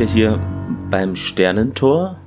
wieder hier beim Sternentor.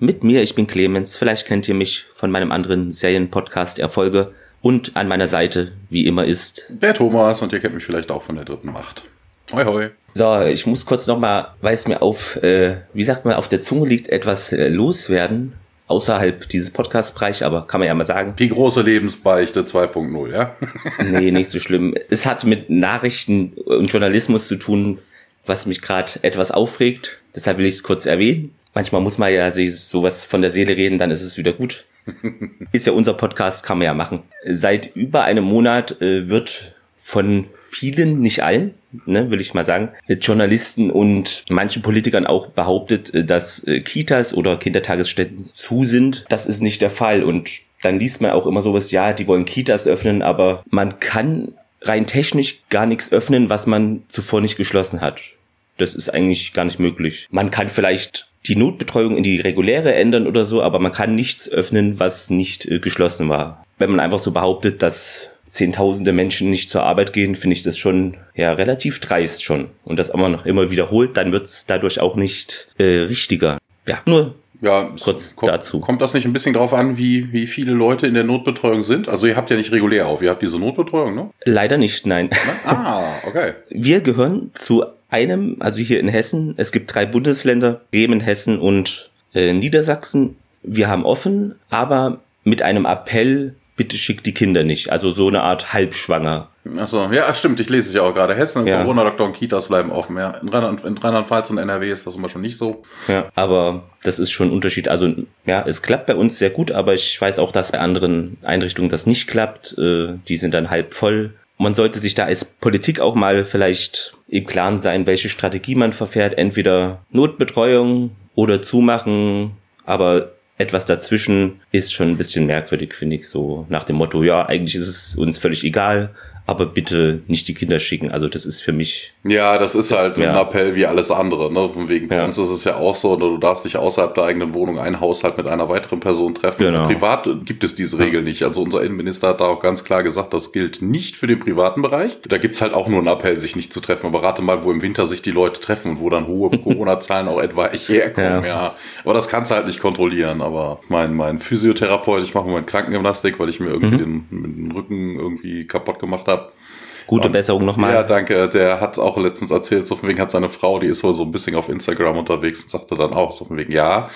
Mit mir, ich bin Clemens. Vielleicht kennt ihr mich von meinem anderen Serienpodcast Erfolge. Und an meiner Seite, wie immer, ist der Thomas und ihr kennt mich vielleicht auch von der dritten Macht. Hoi, hoi. So, ich muss kurz nochmal, weil es mir auf, äh, wie sagt man, auf der Zunge liegt, etwas äh, loswerden. Außerhalb dieses Podcast-Bereich, aber kann man ja mal sagen. Die große Lebensbeichte 2.0, ja? nee, nicht so schlimm. Es hat mit Nachrichten und Journalismus zu tun, was mich gerade etwas aufregt. Deshalb will ich es kurz erwähnen. Manchmal muss man ja sich sowas von der Seele reden, dann ist es wieder gut. ist ja unser Podcast, kann man ja machen. Seit über einem Monat äh, wird von vielen, nicht allen, ne, will ich mal sagen, Journalisten und manchen Politikern auch behauptet, äh, dass äh, Kitas oder Kindertagesstätten zu sind. Das ist nicht der Fall und dann liest man auch immer sowas, ja, die wollen Kitas öffnen, aber man kann rein technisch gar nichts öffnen, was man zuvor nicht geschlossen hat. Das ist eigentlich gar nicht möglich. Man kann vielleicht die Notbetreuung in die reguläre ändern oder so, aber man kann nichts öffnen, was nicht äh, geschlossen war. Wenn man einfach so behauptet, dass zehntausende Menschen nicht zur Arbeit gehen, finde ich das schon ja relativ dreist schon. Und das aber noch immer wiederholt, dann wird es dadurch auch nicht äh, richtiger. Ja, nur ja, kurz kommt, dazu. Kommt das nicht ein bisschen drauf an, wie, wie viele Leute in der Notbetreuung sind? Also ihr habt ja nicht regulär auf, ihr habt diese Notbetreuung, ne? Leider nicht, nein. Ah, okay. Wir gehören zu einem, also hier in Hessen, es gibt drei Bundesländer, Bremen, Hessen und äh, Niedersachsen. Wir haben offen, aber mit einem Appell bitte schickt die Kinder nicht. Also so eine Art halbschwanger. Achso, ja, stimmt, ich lese es ja auch gerade. Hessen, ja. Corona-Lockdown, Kitas bleiben offen. Ja. In Rheinland-Pfalz und NRW ist das immer schon nicht so. Ja, aber das ist schon ein Unterschied. Also, ja, es klappt bei uns sehr gut, aber ich weiß auch, dass bei anderen Einrichtungen das nicht klappt. Äh, die sind dann halb voll. Man sollte sich da als Politik auch mal vielleicht im Klaren sein, welche Strategie man verfährt. Entweder Notbetreuung oder zumachen, aber etwas dazwischen ist schon ein bisschen merkwürdig, finde ich, so nach dem Motto, ja, eigentlich ist es uns völlig egal, aber bitte nicht die Kinder schicken. Also das ist für mich. Ja, das ist halt ja. ein Appell wie alles andere. Ne? Von wegen bei ja. uns ist es ja auch so, du darfst dich außerhalb der eigenen Wohnung einen Haushalt mit einer weiteren Person treffen. Genau. Privat gibt es diese Regel nicht. Also unser Innenminister hat da auch ganz klar gesagt, das gilt nicht für den privaten Bereich. Da gibt's halt auch nur einen Appell, sich nicht zu treffen. Aber rate mal, wo im Winter sich die Leute treffen und wo dann hohe Corona-Zahlen auch etwa herkommen. Ja. ja. Aber das kannst du halt nicht kontrollieren. Aber mein, mein Physiotherapeut, ich mache mal Krankengymnastik, weil ich mir irgendwie mhm. den, den Rücken irgendwie kaputt gemacht habe Gute Besserung nochmal. Ja, danke. Der hat auch letztens erzählt, so von wegen hat seine Frau, die ist wohl so ein bisschen auf Instagram unterwegs und sagte dann auch, so von wegen, ja,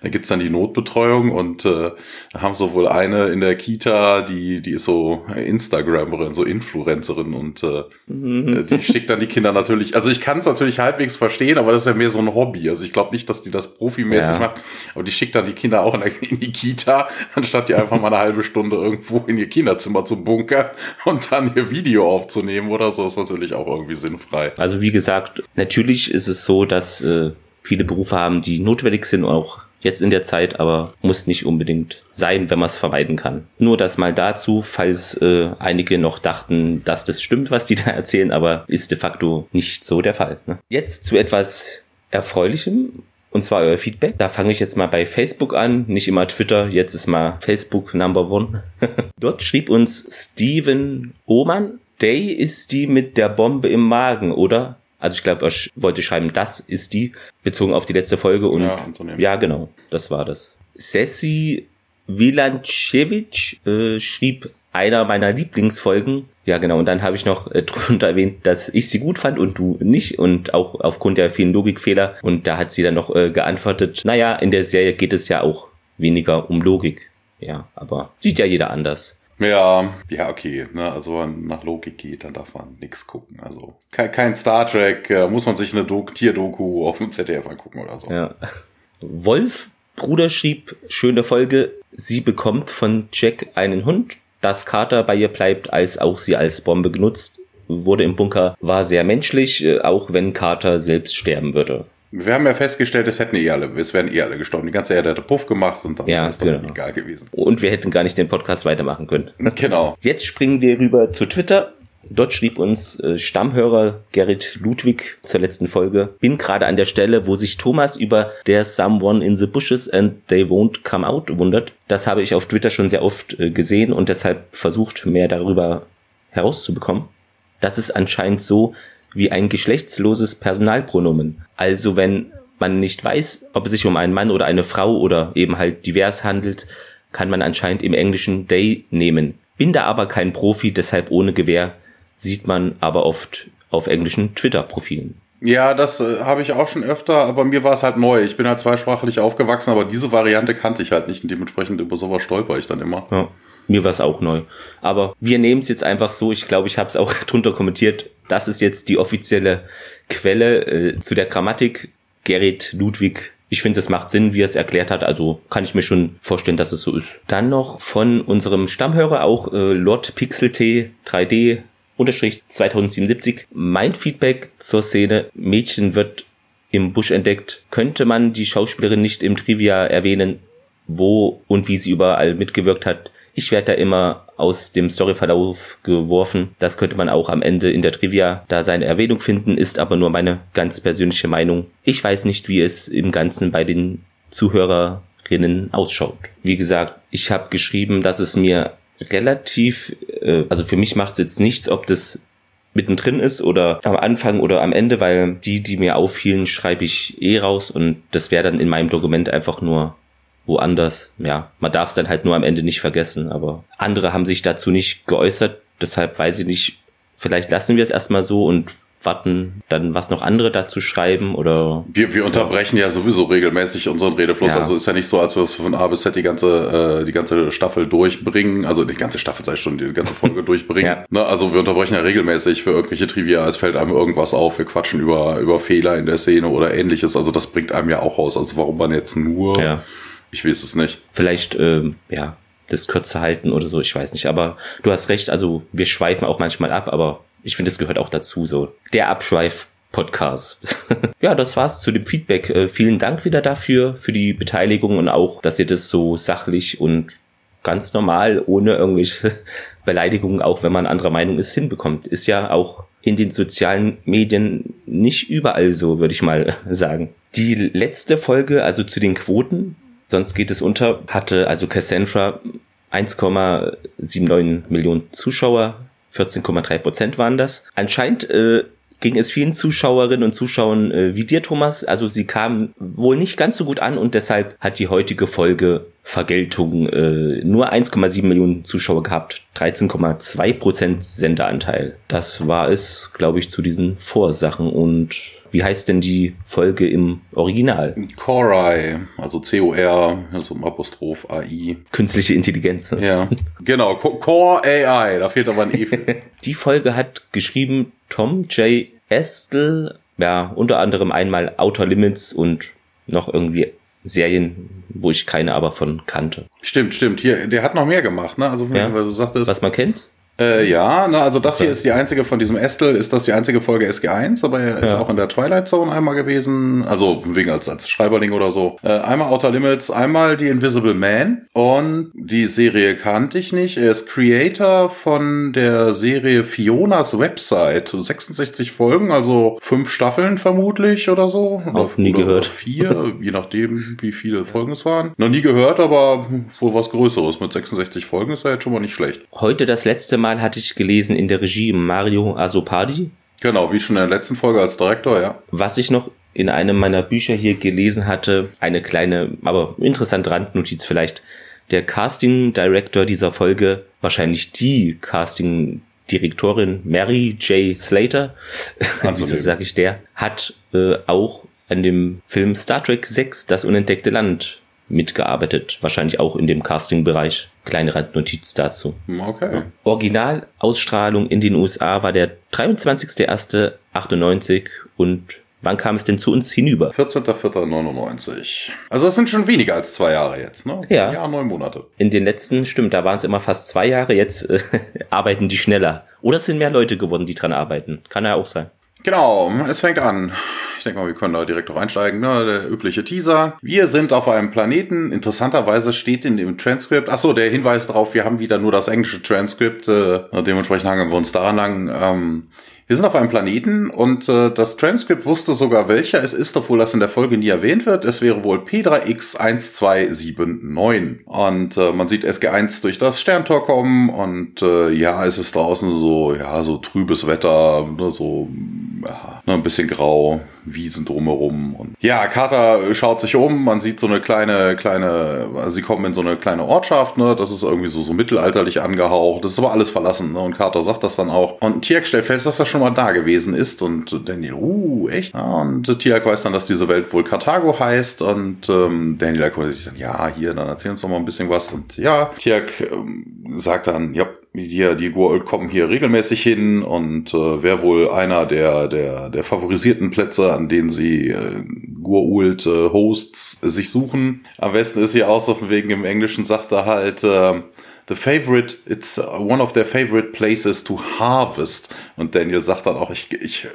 da gibt's dann die Notbetreuung und äh, da haben sie wohl eine in der Kita, die, die ist so Instagramerin, so Influencerin und äh, mhm. die schickt dann die Kinder natürlich, also ich kann es natürlich halbwegs verstehen, aber das ist ja mehr so ein Hobby. Also ich glaube nicht, dass die das profimäßig ja. macht, aber die schickt dann die Kinder auch in, der, in die Kita, anstatt die einfach mal eine halbe Stunde irgendwo in ihr Kinderzimmer zu bunkern und dann ihr Video aufzunehmen aufzunehmen oder so, ist natürlich auch irgendwie sinnfrei. Also wie gesagt, natürlich ist es so, dass äh, viele Berufe haben, die notwendig sind, auch jetzt in der Zeit, aber muss nicht unbedingt sein, wenn man es vermeiden kann. Nur das mal dazu, falls äh, einige noch dachten, dass das stimmt, was die da erzählen, aber ist de facto nicht so der Fall. Ne? Jetzt zu etwas Erfreulichem. Und zwar euer Feedback. Da fange ich jetzt mal bei Facebook an, nicht immer Twitter, jetzt ist mal Facebook Number One. Dort schrieb uns Steven Ohmann, Day ist die mit der Bombe im Magen, oder? Also ich glaube, er wollte schreiben, das ist die, bezogen auf die letzte Folge und ja, ja genau, das war das. Sessi Vilancevic äh, schrieb einer meiner Lieblingsfolgen. Ja, genau. Und dann habe ich noch äh, drunter erwähnt, dass ich sie gut fand und du nicht. Und auch aufgrund der vielen Logikfehler. Und da hat sie dann noch äh, geantwortet, naja, in der Serie geht es ja auch weniger um Logik. Ja, aber sieht ja jeder anders. Ja, ja, okay. Ne? Also wenn man nach Logik geht, dann darf man nichts gucken. Also kein, kein Star Trek, äh, muss man sich eine Do Tierdoku auf dem ZDF angucken oder so. Ja. Wolf Bruder schrieb, schöne Folge, sie bekommt von Jack einen Hund, dass Carter bei ihr bleibt, als auch sie als Bombe genutzt wurde im Bunker, war sehr menschlich, äh, auch wenn Carter selbst sterben würde. Wir haben ja festgestellt, es hätten eh alle, es wären eh alle gestorben. Die ganze Erde hätte Puff gemacht und dann ja, ist doch genau. egal gewesen. Und wir hätten gar nicht den Podcast weitermachen können. Genau. Jetzt springen wir rüber zu Twitter. Dort schrieb uns äh, Stammhörer Gerrit Ludwig zur letzten Folge. Bin gerade an der Stelle, wo sich Thomas über der Someone in the Bushes and They Won't Come Out wundert. Das habe ich auf Twitter schon sehr oft äh, gesehen und deshalb versucht, mehr darüber herauszubekommen. Das ist anscheinend so, wie ein geschlechtsloses Personalpronomen. Also wenn man nicht weiß, ob es sich um einen Mann oder eine Frau oder eben halt divers handelt, kann man anscheinend im Englischen they nehmen. Bin da aber kein Profi, deshalb ohne Gewehr, sieht man aber oft auf englischen Twitter-Profilen. Ja, das äh, habe ich auch schon öfter, aber mir war es halt neu. Ich bin halt zweisprachlich aufgewachsen, aber diese Variante kannte ich halt nicht und dementsprechend über sowas stolper ich dann immer. Ja, mir war es auch neu. Aber wir nehmen es jetzt einfach so, ich glaube, ich habe es auch drunter kommentiert, das ist jetzt die offizielle Quelle äh, zu der Grammatik. Gerrit Ludwig ich finde, es macht Sinn, wie er es erklärt hat. Also kann ich mir schon vorstellen, dass es so ist. Dann noch von unserem Stammhörer auch äh, Lord Pixel T 3D unterstrich 2077. Mein Feedback zur Szene Mädchen wird im Busch entdeckt. Könnte man die Schauspielerin nicht im Trivia erwähnen, wo und wie sie überall mitgewirkt hat? Ich werde da immer aus dem Storyverlauf geworfen. Das könnte man auch am Ende in der Trivia da seine Erwähnung finden, ist aber nur meine ganz persönliche Meinung. Ich weiß nicht, wie es im Ganzen bei den Zuhörerinnen ausschaut. Wie gesagt, ich habe geschrieben, dass es mir relativ, äh, also für mich macht es jetzt nichts, ob das mittendrin ist oder am Anfang oder am Ende, weil die, die mir auffielen, schreibe ich eh raus und das wäre dann in meinem Dokument einfach nur woanders. Ja, man darf es dann halt nur am Ende nicht vergessen, aber andere haben sich dazu nicht geäußert, deshalb weiß ich nicht, vielleicht lassen wir es erstmal so und warten, dann was noch andere dazu schreiben oder. Wir, wir unterbrechen ja sowieso regelmäßig unseren Redefluss. Ja. Also ist ja nicht so, als wir von A bis Z die ganze, äh, die ganze Staffel durchbringen. Also die ganze Staffel sei schon, die ganze Folge durchbringen. Ja. Ne, also wir unterbrechen ja regelmäßig für irgendwelche Trivia. Es fällt einem irgendwas auf. Wir quatschen über, über Fehler in der Szene oder ähnliches. Also das bringt einem ja auch raus. Also warum man jetzt nur ja. Ich weiß es nicht. Vielleicht, ähm, ja, das kürzer halten oder so, ich weiß nicht. Aber du hast recht, also wir schweifen auch manchmal ab, aber ich finde, es gehört auch dazu, so. Der Abschweif Podcast. ja, das war's zu dem Feedback. Äh, vielen Dank wieder dafür, für die Beteiligung und auch, dass ihr das so sachlich und ganz normal, ohne irgendwelche Beleidigungen, auch wenn man anderer Meinung ist, hinbekommt. Ist ja auch in den sozialen Medien nicht überall so, würde ich mal sagen. Die letzte Folge, also zu den Quoten, sonst geht es unter, hatte also Cassandra 1,79 Millionen Zuschauer, 14,3 Prozent waren das. Anscheinend äh, ging es vielen Zuschauerinnen und Zuschauern äh, wie dir, Thomas. Also sie kamen wohl nicht ganz so gut an und deshalb hat die heutige Folge Vergeltung äh, nur 1,7 Millionen Zuschauer gehabt, 13,2 Prozent Senderanteil. Das war es, glaube ich, zu diesen Vorsachen. Und wie heißt denn die Folge im Original? Corai, also C-O-R, also im Apostroph AI. Künstliche Intelligenz. Ja, genau, Core AI, da fehlt aber ein E. die Folge hat geschrieben Tom J. Estel, ja, unter anderem einmal Outer Limits und noch irgendwie Serien, wo ich keine aber von kannte. Stimmt, stimmt. Hier, der hat noch mehr gemacht, ne? Also, ja. weil du sagtest. Was man kennt? Äh, ja, na, also das hier ist die einzige von diesem Estel, ist das die einzige Folge SG1, aber er ist ja. auch in der Twilight Zone einmal gewesen, also wegen als, als Schreiberling oder so. Äh, einmal Outer Limits, einmal die Invisible Man und die Serie kannte ich nicht. Er ist Creator von der Serie Fionas Website, 66 Folgen, also fünf Staffeln vermutlich oder so. Auch nie oder gehört. Vier, je nachdem, wie viele Folgen es waren. Noch nie gehört, aber wohl was Größeres. Mit 66 Folgen ist er jetzt schon mal nicht schlecht. Heute das letzte Mal Mal hatte ich gelesen in der Regie Mario Asopadi. Genau, wie schon in der letzten Folge als Direktor, ja. Was ich noch in einem meiner Bücher hier gelesen hatte, eine kleine, aber interessante Randnotiz vielleicht. Der Casting Director dieser Folge, wahrscheinlich die Casting Direktorin Mary J. Slater, wieso sage ich der, hat äh, auch an dem Film Star Trek 6, Das unentdeckte Land, mitgearbeitet. Wahrscheinlich auch in dem Casting-Bereich. Kleine Randnotiz dazu. Okay. Originalausstrahlung in den USA war der 23.01.98 und wann kam es denn zu uns hinüber? 14.04.99. Also das sind schon weniger als zwei Jahre jetzt, ne? Ja. Ja, neun Monate. In den letzten, stimmt, da waren es immer fast zwei Jahre, jetzt äh, arbeiten die schneller. Oder es sind mehr Leute geworden, die dran arbeiten. Kann ja auch sein. Genau, es fängt an. Denke mal, wir können da direkt auch einsteigen. Ne? Der übliche Teaser. Wir sind auf einem Planeten. Interessanterweise steht in dem Transkript, ach so, der Hinweis darauf, wir haben wieder nur das englische Transkript. Äh, dementsprechend hangen wir uns daran lang. Ähm, wir sind auf einem Planeten und äh, das Transkript wusste sogar welcher es ist, obwohl das in der Folge nie erwähnt wird. Es wäre wohl P3X1279. Und äh, man sieht SG1 durch das Sterntor kommen und äh, ja, es ist draußen so, ja, so trübes Wetter, ne, so ja, ein bisschen grau, Wiesen drumherum. Und ja, Carter schaut sich um, man sieht so eine kleine, kleine, also sie kommen in so eine kleine Ortschaft, ne? Das ist irgendwie so, so mittelalterlich angehaucht. Das ist aber alles verlassen, ne? Und Carter sagt das dann auch. Und Tiak stellt fest, dass das schon mal da gewesen ist. Und Daniel, uh, echt? Ja, und Tiak weiß dann, dass diese Welt wohl Karthago heißt. Und ähm, Daniel erkundigt sich dann, ja, hier, dann erzähl uns doch mal ein bisschen was. Und ja, Tiak ähm, sagt dann, ja, die, die Goa'uld kommen hier regelmäßig hin und äh, wäre wohl einer der, der, der favorisierten Plätze, an denen sie äh, Goa'uld äh, Hosts sich suchen. Am besten ist hier auch so von wegen im Englischen sagt er halt, äh, the favorite, it's one of their favorite places to harvest. Und Daniel sagt dann auch, ich, ich,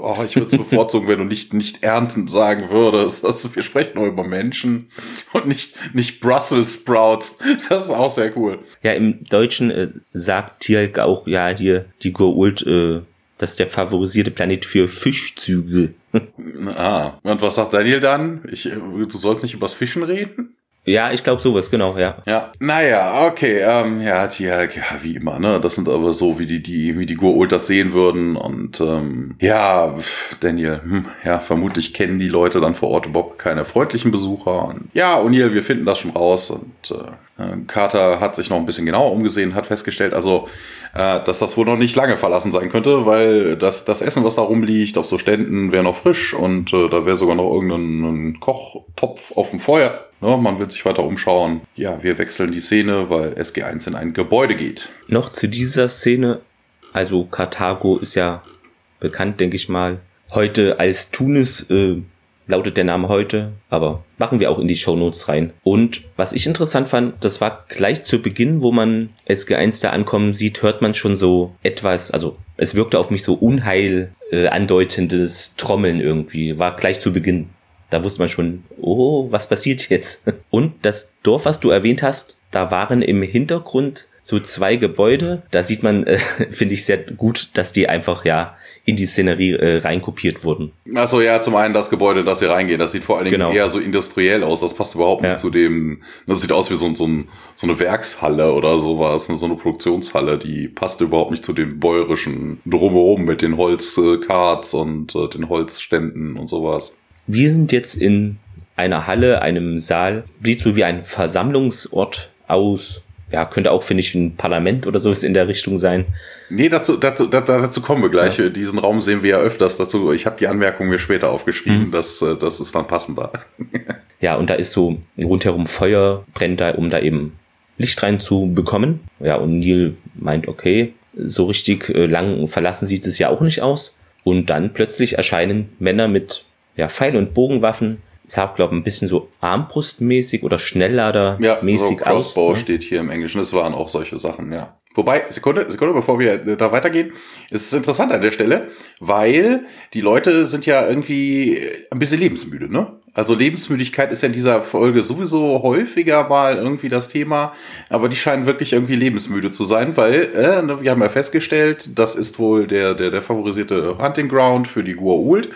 oh, ich würde es bevorzugen, wenn du nicht, nicht ernten sagen würdest. Also wir sprechen nur über Menschen und nicht, nicht Brussels Sprouts. Das ist auch sehr cool. Ja, im Deutschen äh, sagt Tierk auch, ja, hier, die Goa'uld, äh, das ist der favorisierte Planet für Fischzüge. ah, und was sagt Daniel dann? Ich, du sollst nicht übers Fischen reden? Ja, ich glaube sowas, genau, ja. Ja, naja, okay, ähm, ja, die, ja, wie immer, ne, das sind aber so, wie die, die, wie die Goa'uld das sehen würden und, ähm, ja, Daniel, hm, ja, vermutlich kennen die Leute dann vor Ort überhaupt keine freundlichen Besucher und, ja, O'Neill, wir finden das schon raus und, äh, Carter hat sich noch ein bisschen genauer umgesehen, hat festgestellt, also, äh, dass das wohl noch nicht lange verlassen sein könnte, weil das, das Essen, was da rumliegt, auf so Ständen, wäre noch frisch und äh, da wäre sogar noch irgendein Kochtopf auf dem Feuer. Ne, man will sich weiter umschauen. Ja, wir wechseln die Szene, weil SG1 in ein Gebäude geht. Noch zu dieser Szene. Also Karthago ist ja bekannt, denke ich mal. Heute als Tunis äh, lautet der Name heute, aber machen wir auch in die Shownotes rein. Und was ich interessant fand, das war gleich zu Beginn, wo man SG1 da ankommen sieht, hört man schon so etwas, also es wirkte auf mich so Unheil äh, andeutendes Trommeln irgendwie, war gleich zu Beginn. Da wusste man schon, oh, was passiert jetzt? Und das Dorf, was du erwähnt hast, da waren im Hintergrund so zwei Gebäude. Da sieht man, äh, finde ich sehr gut, dass die einfach ja in die Szenerie äh, reinkopiert wurden. Also ja, zum einen das Gebäude, das hier reingeht, das sieht vor allen Dingen genau. eher so industriell aus. Das passt überhaupt ja. nicht zu dem. Das sieht aus wie so, so, ein, so eine Werkshalle oder sowas, so eine Produktionshalle. Die passt überhaupt nicht zu dem bäuerischen drumherum mit den Holzkarts und äh, den Holzständen und sowas. Wir sind jetzt in einer Halle, einem Saal, sieht so wie ein Versammlungsort aus. Ja, könnte auch, finde ich, ein Parlament oder sowas in der Richtung sein. Nee, dazu, dazu, dazu kommen wir gleich. Ja. Diesen Raum sehen wir ja öfters. Dazu, ich habe die Anmerkung mir später aufgeschrieben, mhm. das, äh, das ist dann passender. ja, und da ist so rundherum Feuer, brennt da, um da eben Licht rein zu bekommen. Ja, und Neil meint, okay, so richtig äh, lang verlassen sieht es ja auch nicht aus. Und dann plötzlich erscheinen Männer mit ja, Pfeil- und Bogenwaffen. Ist auch, glaube ich, ein bisschen so Armbrustmäßig oder Schnellladermäßig ja, so Crossbow aus, ne? steht hier im Englischen. Das waren auch solche Sachen, ja. Wobei, Sekunde, Sekunde, bevor wir da weitergehen, ist es interessant an der Stelle, weil die Leute sind ja irgendwie ein bisschen lebensmüde, ne? Also Lebensmüdigkeit ist ja in dieser Folge sowieso häufiger mal irgendwie das Thema, aber die scheinen wirklich irgendwie lebensmüde zu sein, weil äh, ne, wir haben ja festgestellt, das ist wohl der der der favorisierte Hunting Ground für die Gua'uld.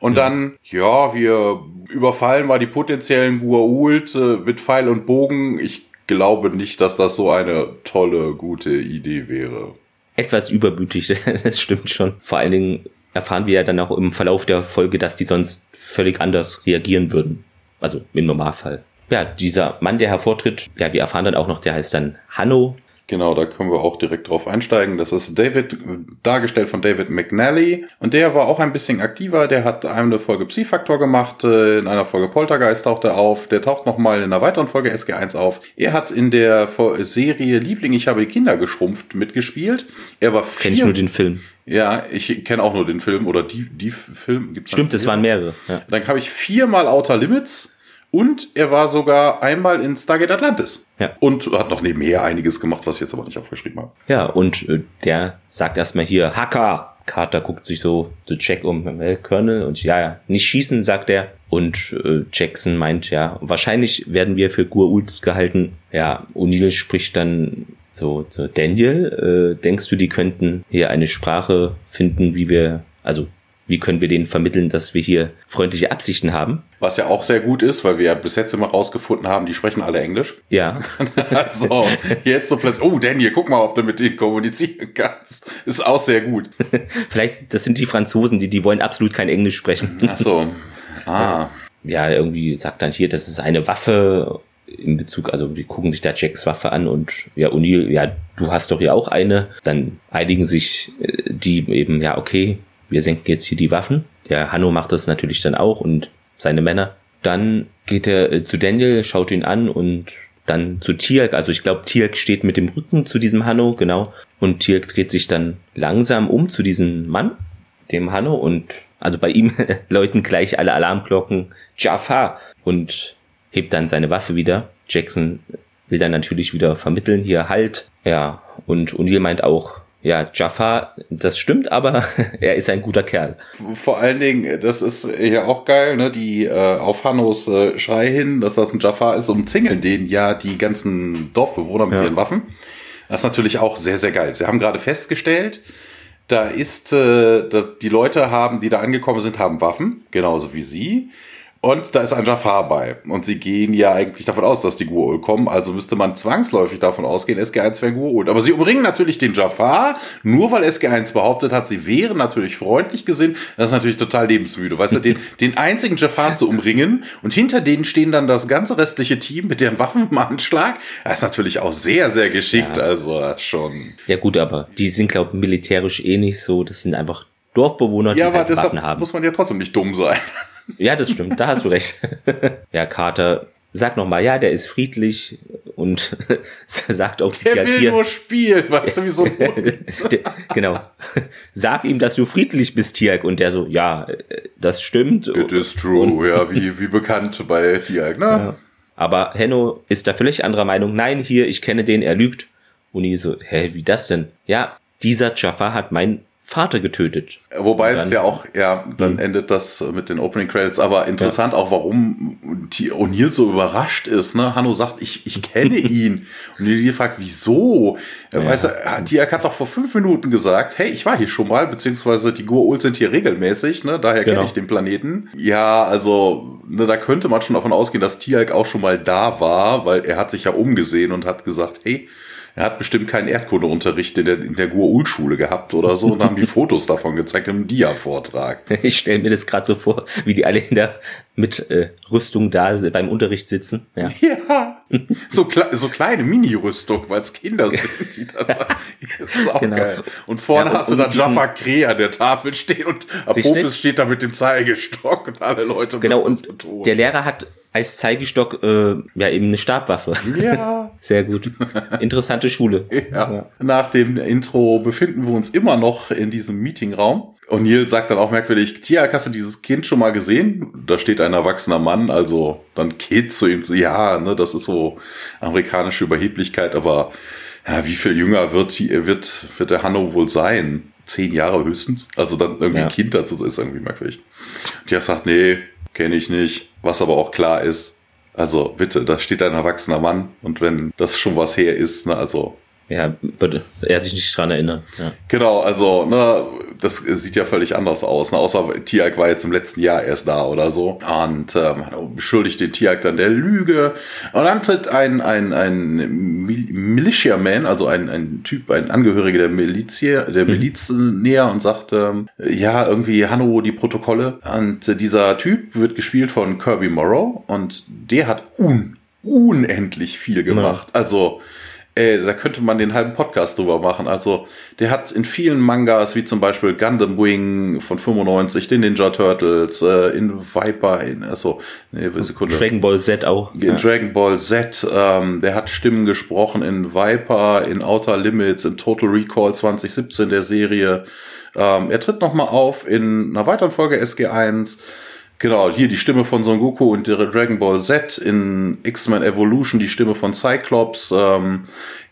Und dann, ja, wir überfallen mal die potenziellen Gua'uld äh, mit Pfeil und Bogen. Ich glaube nicht, dass das so eine tolle, gute Idee wäre. Etwas übermütig, das stimmt schon. Vor allen Dingen erfahren wir ja dann auch im Verlauf der Folge, dass die sonst völlig anders reagieren würden. Also im Normalfall. Ja, dieser Mann, der hervortritt, ja, wir erfahren dann auch noch, der heißt dann Hanno. Genau, da können wir auch direkt drauf einsteigen. Das ist David, dargestellt von David McNally. Und der war auch ein bisschen aktiver. Der hat eine Folge Psy-Faktor gemacht. Äh, in einer Folge Poltergeist taucht er auf. Der taucht nochmal in einer weiteren Folge SG1 auf. Er hat in der Serie Liebling, ich habe die Kinder geschrumpft mitgespielt. Er war vier. Kenn ich nur den Film. Ja, ich kenne auch nur den Film oder die, die Film. Gibt's Stimmt, es waren mehrere. Ja. Dann habe ich viermal Outer Limits und er war sogar einmal in Stargate Atlantis. Ja. Und hat noch nebenher einiges gemacht, was ich jetzt aber nicht aufgeschrieben habe. Ja, und äh, der sagt erstmal hier, Hacker! Carter guckt sich so zu Jack um, äh, Colonel, und ja, ja, nicht schießen, sagt er. Und äh, Jackson meint, ja, wahrscheinlich werden wir für Gur-Ults gehalten. Ja, O'Neill spricht dann so zu Daniel, äh, denkst du, die könnten hier eine Sprache finden, wie wir, also wie können wir denen vermitteln, dass wir hier freundliche Absichten haben. Was ja auch sehr gut ist, weil wir ja bis jetzt immer rausgefunden haben, die sprechen alle Englisch. Ja. also jetzt so plötzlich, oh Daniel, guck mal, ob du mit denen kommunizieren kannst. Ist auch sehr gut. Vielleicht, das sind die Franzosen, die, die wollen absolut kein Englisch sprechen. Ach so. Ah. Ja, irgendwie sagt dann hier, das ist eine Waffe in Bezug, also die gucken sich da Jacks Waffe an und ja, O'Neill, ja, du hast doch hier auch eine. Dann einigen sich äh, die eben, ja, okay, wir senken jetzt hier die Waffen. Der Hanno macht das natürlich dann auch und seine Männer. Dann geht er äh, zu Daniel, schaut ihn an und dann zu Tirk. Also ich glaube, Tirk steht mit dem Rücken zu diesem Hanno, genau. Und Tirk dreht sich dann langsam um zu diesem Mann, dem Hanno, und also bei ihm läuten gleich alle Alarmglocken Jaffa und hebt dann seine Waffe wieder. Jackson will dann natürlich wieder vermitteln, hier halt. Ja, und O'Neill meint auch, ja, Jaffa, das stimmt, aber er ist ein guter Kerl. Vor allen Dingen, das ist ja auch geil, ne? Die äh, auf Hannos äh, Schrei hin, dass das ein Jaffa ist, umzingeln den ja die ganzen Dorfbewohner mit ja. ihren Waffen. Das ist natürlich auch sehr, sehr geil. Sie haben gerade festgestellt, da ist, äh, dass die Leute haben, die da angekommen sind, haben Waffen, genauso wie sie. Und da ist ein Jafar bei. Und sie gehen ja eigentlich davon aus, dass die Gua'ul kommen. Also müsste man zwangsläufig davon ausgehen, SG1 wäre Gua'ul. Aber sie umringen natürlich den Jafar, nur weil SG1 behauptet hat, sie wären natürlich freundlich gesinnt. Das ist natürlich total lebensmüde. Weißt du, den, den einzigen Jafar zu umringen und hinter denen stehen dann das ganze restliche Team mit deren Waffen im Anschlag. Das ist natürlich auch sehr, sehr geschickt. Ja. Also schon. Ja gut, aber die sind, glaube ich, militärisch eh nicht so. Das sind einfach Dorfbewohner, die ja, halt Waffen haben. muss man ja trotzdem nicht dumm sein. Ja, das stimmt, da hast du recht. ja, Carter sagt nochmal, ja, der ist friedlich und sagt auch Der will hier, nur spielen, weißt du, wie so genau. Sag ihm, dass du friedlich bist, Tiag. Und der so, ja, das stimmt. It is true, ja, wie, wie bekannt bei Tiag, ne? Ja. Aber Henno ist da völlig anderer Meinung. Nein, hier, ich kenne den, er lügt. Und ich so, hä, wie das denn? Ja, dieser Jaffa hat mein Vater getötet. Wobei es ja auch, ja, dann mhm. endet das mit den Opening Credits, aber interessant ja. auch, warum O'Neill so überrascht ist, ne? Hanno sagt, ich, ich kenne ihn. Und O'Neill fragt, wieso? Ja. Weißt du, Tiak hat doch vor fünf Minuten gesagt, hey, ich war hier schon mal, beziehungsweise die Goa'uld sind hier regelmäßig, ne? Daher genau. kenne ich den Planeten. Ja, also, ne, da könnte man schon davon ausgehen, dass Tiak auch schon mal da war, weil er hat sich ja umgesehen und hat gesagt, hey, er hat bestimmt keinen Erdkundeunterricht in der, in der Gur-Ul-Schule gehabt oder so und haben die Fotos davon gezeigt im Dia-Vortrag. Ich stelle mir das gerade so vor, wie die alle in der mit äh, Rüstung da beim Unterricht sitzen. Ja, ja. So, kle so kleine Mini-Rüstung, weil es Kinder sind. Die dann, das ist auch genau. geil. Und vorne ja, und, hast du dann Jaffa Kree an der Tafel stehen und Apophis steht da mit dem Zeigestock und alle Leute Genau, und der Lehrer hat als Zeigestock äh, ja eben eine Stabwaffe. Ja. Sehr gut. Interessante Schule. Ja. ja. Nach dem Intro befinden wir uns immer noch in diesem Meetingraum. O'Neill sagt dann auch merkwürdig, Tia, hast du dieses Kind schon mal gesehen? Da steht ein erwachsener Mann, also dann geht zu ihm so, ja, ne, das ist so amerikanische Überheblichkeit, aber ja, wie viel jünger wird, wird, wird der Hanno wohl sein? Zehn Jahre höchstens? Also dann irgendwie ja. ein Kind dazu ist irgendwie merkwürdig. Tia sagt, nee, kenne ich nicht. Was aber auch klar ist, also bitte, da steht ein erwachsener Mann und wenn das schon was her ist, ne, also ja, bitte. Er hat sich nicht dran erinnern. Ja. Genau, also, ne, das sieht ja völlig anders aus. Ne? Außer Tiag war jetzt im letzten Jahr erst da oder so. Und ähm, beschuldigt den Tiag dann der Lüge. Und dann tritt ein, ein, ein Militiaman, also ein, ein Typ, ein Angehöriger der Miliz, der mhm. Miliz mhm. näher und sagt, ähm, ja, irgendwie Hanno die Protokolle. Und äh, dieser Typ wird gespielt von Kirby Morrow und der hat un unendlich viel gemacht. Ja. Also Ey, da könnte man den halben Podcast drüber machen. Also, der hat in vielen Mangas, wie zum Beispiel Gundam Wing von 95, den Ninja Turtles, äh, in Viper, in, also, nee, Sekunde. Dragon Ball Z auch. In ja. Dragon Ball Z, ähm, der hat Stimmen gesprochen in Viper, in Outer Limits, in Total Recall 2017 der Serie. Ähm, er tritt nochmal auf in einer weiteren Folge SG1. Genau, hier die Stimme von Son Goku und ihre Dragon Ball Z in X-Men Evolution, die Stimme von Cyclops. Ähm,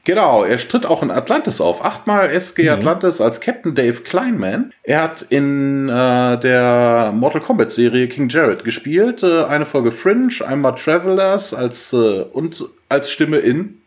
genau, er tritt auch in Atlantis auf. Achtmal SG mhm. Atlantis als Captain Dave Kleinman. Er hat in äh, der Mortal Kombat Serie King Jared gespielt. Äh, eine Folge Fringe, einmal Travelers als äh, und als Stimme in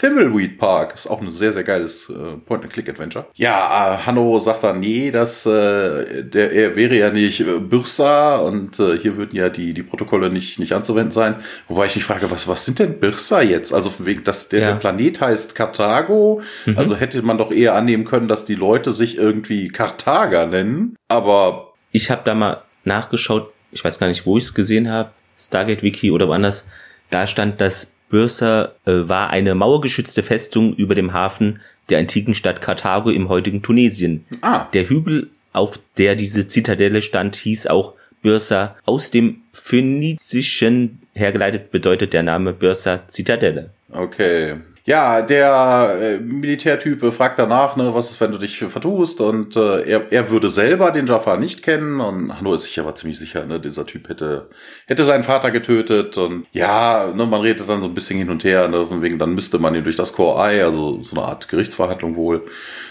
Thimbleweed Park. Ist auch ein sehr, sehr geiles äh, Point-and-Click-Adventure. Ja, äh, Hanno sagt dann, nee, das, äh, der, er wäre ja nicht äh, Birsa und äh, hier würden ja die, die Protokolle nicht, nicht anzuwenden sein. Wobei ich mich frage, was, was sind denn Birsa jetzt? Also wegen, dass der, ja. der Planet heißt Karthago. Mhm. Also hätte man doch eher annehmen können, dass die Leute sich irgendwie Karthager nennen. Aber. Ich habe da mal nachgeschaut, ich weiß gar nicht, wo ich es gesehen habe, Stargate Wiki oder woanders. Da stand, dass Byrsa äh, war eine mauergeschützte Festung über dem Hafen der antiken Stadt Karthago im heutigen Tunesien. Ah. Der Hügel, auf der diese Zitadelle stand, hieß auch Byrsa. Aus dem Phönizischen hergeleitet bedeutet der Name Byrsa Zitadelle. Okay. Ja, der äh, Militärtyp fragt danach, ne, was ist, wenn du dich vertust? Und äh, er, er würde selber den Jafar nicht kennen. Und Hanno ist sich aber ziemlich sicher, ne, dieser Typ hätte, hätte seinen Vater getötet. Und ja, ne, man redet dann so ein bisschen hin und her, ne, von wegen, dann müsste man ihn durch das Core Eye, also so eine Art Gerichtsverhandlung wohl,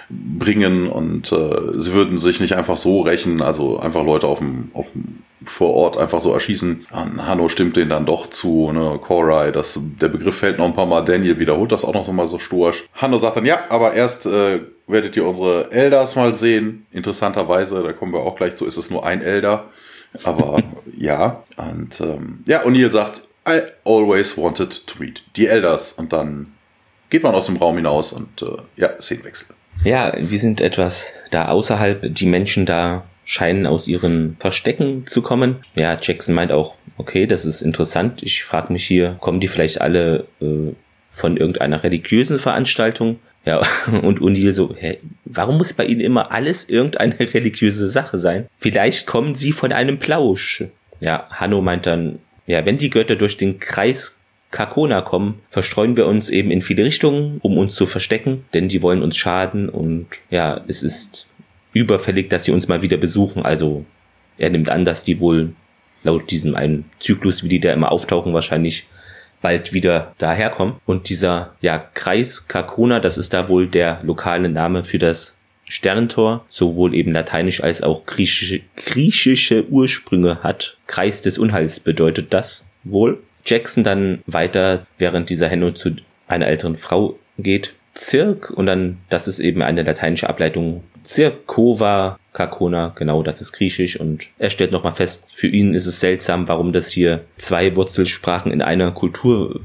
bringen und äh, sie würden sich nicht einfach so rächen, also einfach Leute auf dem, auf dem vor Ort einfach so erschießen. Und Hanno stimmt denen dann doch zu, ne, Korai, das, der Begriff fällt noch ein paar Mal, Daniel wiederholt das auch noch so mal so stursch. Hanno sagt dann, ja, aber erst äh, werdet ihr unsere Elders mal sehen. Interessanterweise, da kommen wir auch gleich zu, ist es nur ein Elder. Aber ja, und ähm, ja, O'Neill sagt, I always wanted to meet die Elders. Und dann geht man aus dem Raum hinaus und äh, ja, Szenenwechsel. Ja, wir sind etwas da außerhalb. Die Menschen da scheinen aus ihren Verstecken zu kommen. Ja, Jackson meint auch, okay, das ist interessant. Ich frage mich hier, kommen die vielleicht alle äh, von irgendeiner religiösen Veranstaltung? Ja, und O'Neill so, hä, warum muss bei ihnen immer alles irgendeine religiöse Sache sein? Vielleicht kommen sie von einem Plausch. Ja, Hanno meint dann, ja, wenn die Götter durch den Kreis Kakona kommen, verstreuen wir uns eben in viele Richtungen, um uns zu verstecken, denn die wollen uns schaden und ja, es ist überfällig, dass sie uns mal wieder besuchen. Also er nimmt an, dass die wohl laut diesem einen Zyklus, wie die da immer auftauchen, wahrscheinlich bald wieder daherkommen. Und dieser ja, Kreis Kakona, das ist da wohl der lokale Name für das Sternentor, sowohl eben lateinisch als auch griechische, griechische Ursprünge hat. Kreis des Unheils bedeutet das wohl. Jackson dann weiter, während dieser Henno zu einer älteren Frau geht, Zirk und dann, das ist eben eine lateinische Ableitung, Zirkova Kakona, genau, das ist griechisch und er stellt nochmal fest, für ihn ist es seltsam, warum das hier zwei Wurzelsprachen in einer Kultur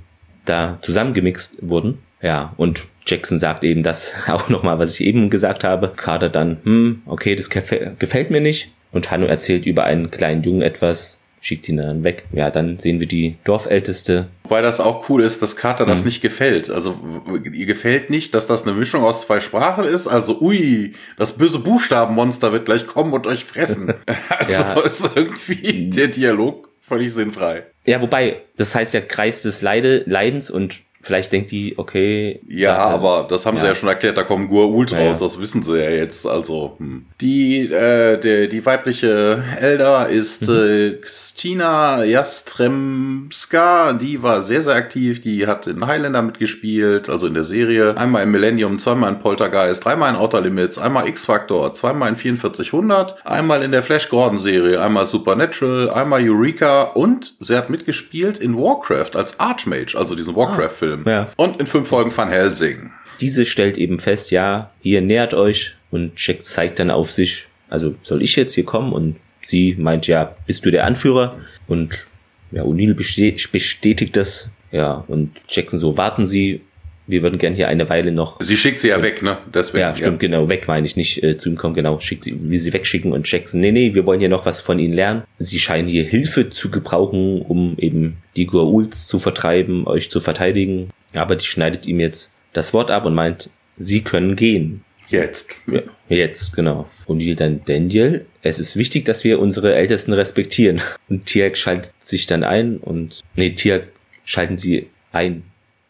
da zusammengemixt wurden. Ja, und Jackson sagt eben das auch nochmal, was ich eben gesagt habe. Carter dann, hm, okay, das gefällt mir nicht. Und Hanno erzählt über einen kleinen Jungen etwas, schickt ihn dann weg. Ja, dann sehen wir die Dorfälteste. Wobei das auch cool ist, dass Carter das mhm. nicht gefällt. Also ihr gefällt nicht, dass das eine Mischung aus zwei Sprachen ist. Also ui, das böse Buchstabenmonster wird gleich kommen und euch fressen. also ja. ist irgendwie der Dialog völlig sinnfrei. Ja, wobei, das heißt ja Kreis des Leide, Leidens und Vielleicht denkt die, okay. Ja, da, aber das haben ja. sie ja schon erklärt, da kommen Gua'uld ja, raus, das wissen sie ja jetzt. Also, hm. die, äh, der, die weibliche Elder ist mhm. äh, Stina Jastremska, die war sehr, sehr aktiv, die hat in Highlander mitgespielt, also in der Serie. Einmal in Millennium, zweimal in Poltergeist, dreimal in Outer Limits, einmal X-Factor, zweimal in 4400, einmal in der Flash Gordon Serie, einmal Supernatural, einmal Eureka und sie hat mitgespielt in Warcraft als Archmage, also diesen Warcraft-Film. Ah, ja. Und in fünf Folgen Van Helsing. Diese stellt eben fest, ja, hier nähert euch und Jack zeigt dann auf sich, also soll ich jetzt hier kommen und sie meint, ja, bist du der Anführer? Und ja, O'Neill bestätigt das. Ja, und Jackson so, warten Sie, wir würden gern hier eine Weile noch. Sie schickt sie ja weg, ne? Deswegen, ja, stimmt, ja. genau, weg meine ich nicht äh, zu ihm kommen, genau, schickt sie, wie sie wegschicken und Jackson, nee, nee, wir wollen hier noch was von ihnen lernen. Sie scheinen hier Hilfe zu gebrauchen, um eben die Goa'uls zu vertreiben, euch zu verteidigen. Aber die schneidet ihm jetzt das Wort ab und meint, sie können gehen. Jetzt. Ja, jetzt, genau. Und die dann Daniel, es ist wichtig, dass wir unsere Ältesten respektieren. Und Tiak schaltet sich dann ein und, nee, Tiak schalten sie ein.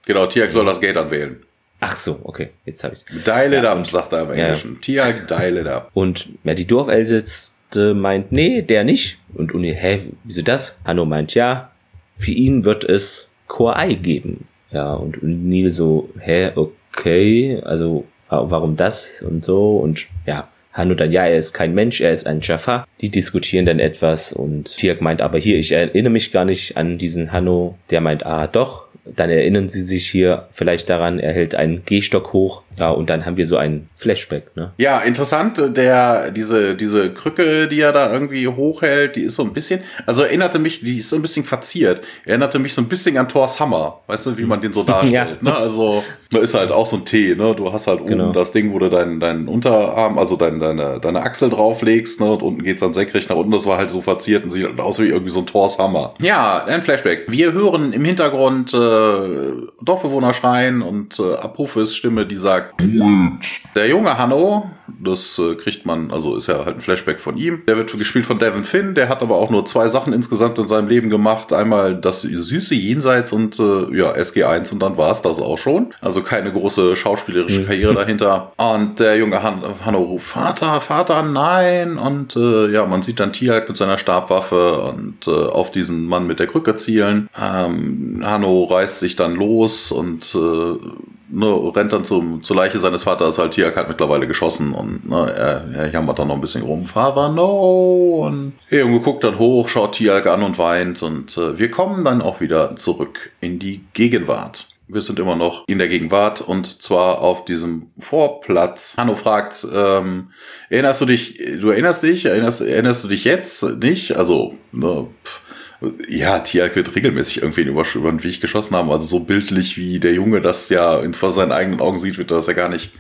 Genau, Tiak soll das Gate anwählen. Ach so, okay, jetzt habe ich's. Dial it ja, up, und, sagt er im Englischen. Ja. Tiak, dial it up. Und ja, die Dorfälteste meint, nee, der nicht. Und Uni, hä, wieso das? Hanno meint, ja, für ihn wird es Eye geben. Ja, und Neil so, hä, okay, also warum das und so und ja, Hanno dann, ja, er ist kein Mensch, er ist ein Jaffa. Die diskutieren dann etwas und Tirk meint aber hier, ich erinnere mich gar nicht an diesen Hanno. Der meint, ah, doch, dann erinnern sie sich hier vielleicht daran, er hält einen Gehstock hoch. Ja, und dann haben wir so ein Flashback, ne? Ja, interessant, der, diese, diese Krücke, die er da irgendwie hochhält, die ist so ein bisschen, also erinnerte mich, die ist so ein bisschen verziert. Erinnerte mich so ein bisschen an Thors Hammer. Weißt du, wie man den so darstellt, ja. ne? Also, da ist halt auch so ein T, ne? Du hast halt oben genau. das Ding, wo du deinen, deinen Unterarm, also dein, deine, deine Achsel drauflegst, ne? Und unten geht's dann senkrecht nach unten. Das war halt so verziert und sieht halt aus wie irgendwie so ein Thors Hammer. Ja, ein Flashback. Wir hören im Hintergrund, äh, Dorfbewohner schreien und äh, Apophis Stimme, die sagt, der junge Hanno, das äh, kriegt man, also ist ja halt ein Flashback von ihm. Der wird gespielt von Devin Finn, der hat aber auch nur zwei Sachen insgesamt in seinem Leben gemacht. Einmal das süße Jenseits und äh, ja, SG1 und dann war es das auch schon. Also keine große schauspielerische mhm. Karriere dahinter. Und der junge Han Hanno ruft Vater, Vater, nein. Und äh, ja, man sieht dann Tialk mit seiner Stabwaffe und äh, auf diesen Mann mit der Krücke zielen. Ähm, Hanno reißt sich dann los und äh, ne, rennt dann zum, zur Leiche seines Vaters, halt Tiak hat mittlerweile geschossen und ne, er, er jammert dann noch ein bisschen rum, Father, no! Und der Junge guckt dann hoch, schaut Tiak an und weint und äh, wir kommen dann auch wieder zurück in die Gegenwart. Wir sind immer noch in der Gegenwart und zwar auf diesem Vorplatz. Hanno fragt, ähm, erinnerst du dich, du erinnerst dich, erinnerst, erinnerst du dich jetzt nicht? Also, ne, pff, ja, Tiak wird regelmäßig irgendwie über, über den Weg geschossen haben. Also so bildlich wie der Junge das ja vor seinen eigenen Augen sieht, wird das ja gar nicht.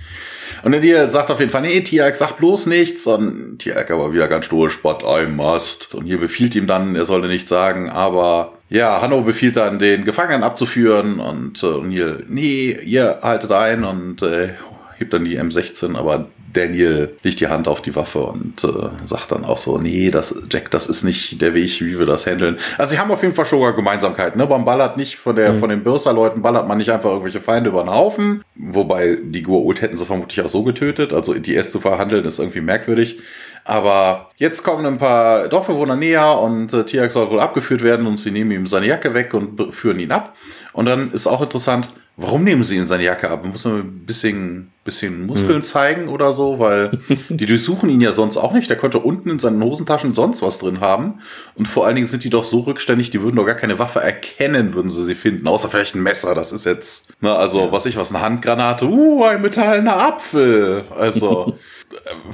Und der Deal sagt auf jeden Fall, nee, Tiak sagt bloß nichts. Und Tiak aber wieder ganz stoisch, but I must. Und hier befiehlt ihm dann, er solle nichts sagen, aber ja, Hanno befiehlt dann, den Gefangenen abzuführen und äh, Neil, nee, ihr haltet ein und äh, hebt dann die M16, aber Daniel legt die Hand auf die Waffe und äh, sagt dann auch so, nee, das, Jack, das ist nicht der Weg, wie wir das handeln. Also sie haben auf jeden Fall schon Gemeinsamkeiten. Ne? Man ballert nicht von der, mhm. von den Bürsterleuten ballert man nicht einfach irgendwelche Feinde über den Haufen. Wobei die Gua'uld hätten sie vermutlich auch so getötet. Also die S zu verhandeln ist irgendwie merkwürdig. Aber jetzt kommen ein paar Dorfbewohner näher und äh, Tiak soll wohl abgeführt werden und sie nehmen ihm seine Jacke weg und führen ihn ab. Und dann ist auch interessant, Warum nehmen sie ihn seine Jacke ab? Muss er ein bisschen, bisschen Muskeln hm. zeigen oder so? Weil die durchsuchen ihn ja sonst auch nicht. Der könnte unten in seinen Hosentaschen sonst was drin haben. Und vor allen Dingen sind die doch so rückständig, die würden doch gar keine Waffe erkennen, würden sie sie finden. Außer vielleicht ein Messer. Das ist jetzt, ne, also ja. was ich was, eine Handgranate. Uh, ein metallener Apfel. Also.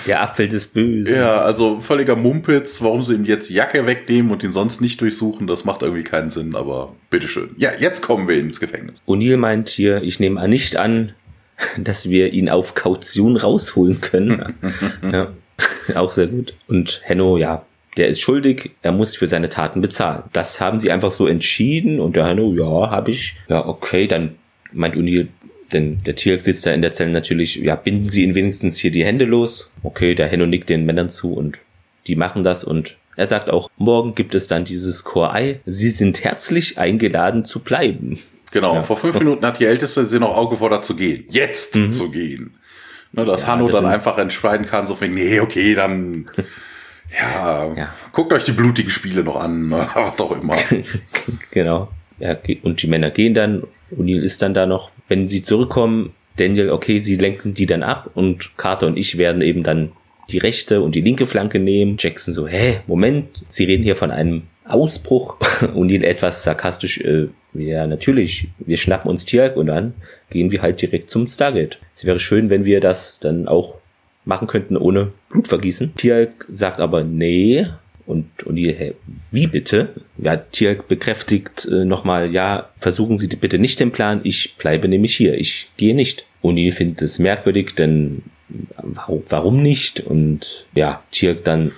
Der Apfel des Bösen. Ja, also völliger Mumpitz, warum sie ihm jetzt Jacke wegnehmen und ihn sonst nicht durchsuchen, das macht irgendwie keinen Sinn, aber bitteschön. Ja, jetzt kommen wir ins Gefängnis. O'Neill meint hier, ich nehme nicht an, dass wir ihn auf Kaution rausholen können. ja, auch sehr gut. Und Henno, ja, der ist schuldig, er muss für seine Taten bezahlen. Das haben sie einfach so entschieden und der Henno, ja, habe ich. Ja, okay, dann meint O'Neill, denn der Tierk sitzt da in der Zelle natürlich, ja, binden sie ihn wenigstens hier die Hände los. Okay, der Henno nickt den Männern zu und die machen das und er sagt auch, morgen gibt es dann dieses Chorei. Sie sind herzlich eingeladen zu bleiben. Genau, ja. vor fünf Minuten hat die Älteste sie noch Auge gefordert zu gehen. Jetzt mhm. zu gehen. Ne, dass ja, Hanno das dann einfach entscheiden kann, so wegen, nee, okay, dann, ja, ja, guckt euch die blutigen Spiele noch an, was auch immer. genau. Ja, und die Männer gehen dann O'Neill ist dann da noch. Wenn sie zurückkommen, Daniel, okay, sie lenken die dann ab und Carter und ich werden eben dann die rechte und die linke Flanke nehmen. Jackson so, hä, Moment, sie reden hier von einem Ausbruch. O'Neill etwas sarkastisch, äh, ja, natürlich, wir schnappen uns Tiag und dann gehen wir halt direkt zum Stargate. Es wäre schön, wenn wir das dann auch machen könnten ohne Blutvergießen. Tiag sagt aber, nee, und, die, hey, wie bitte? Ja, Tier bekräftigt äh, nochmal, ja, versuchen Sie bitte nicht den Plan, ich bleibe nämlich hier, ich gehe nicht. O'Neill findet es merkwürdig, denn warum, warum nicht? Und ja, Tirk dann,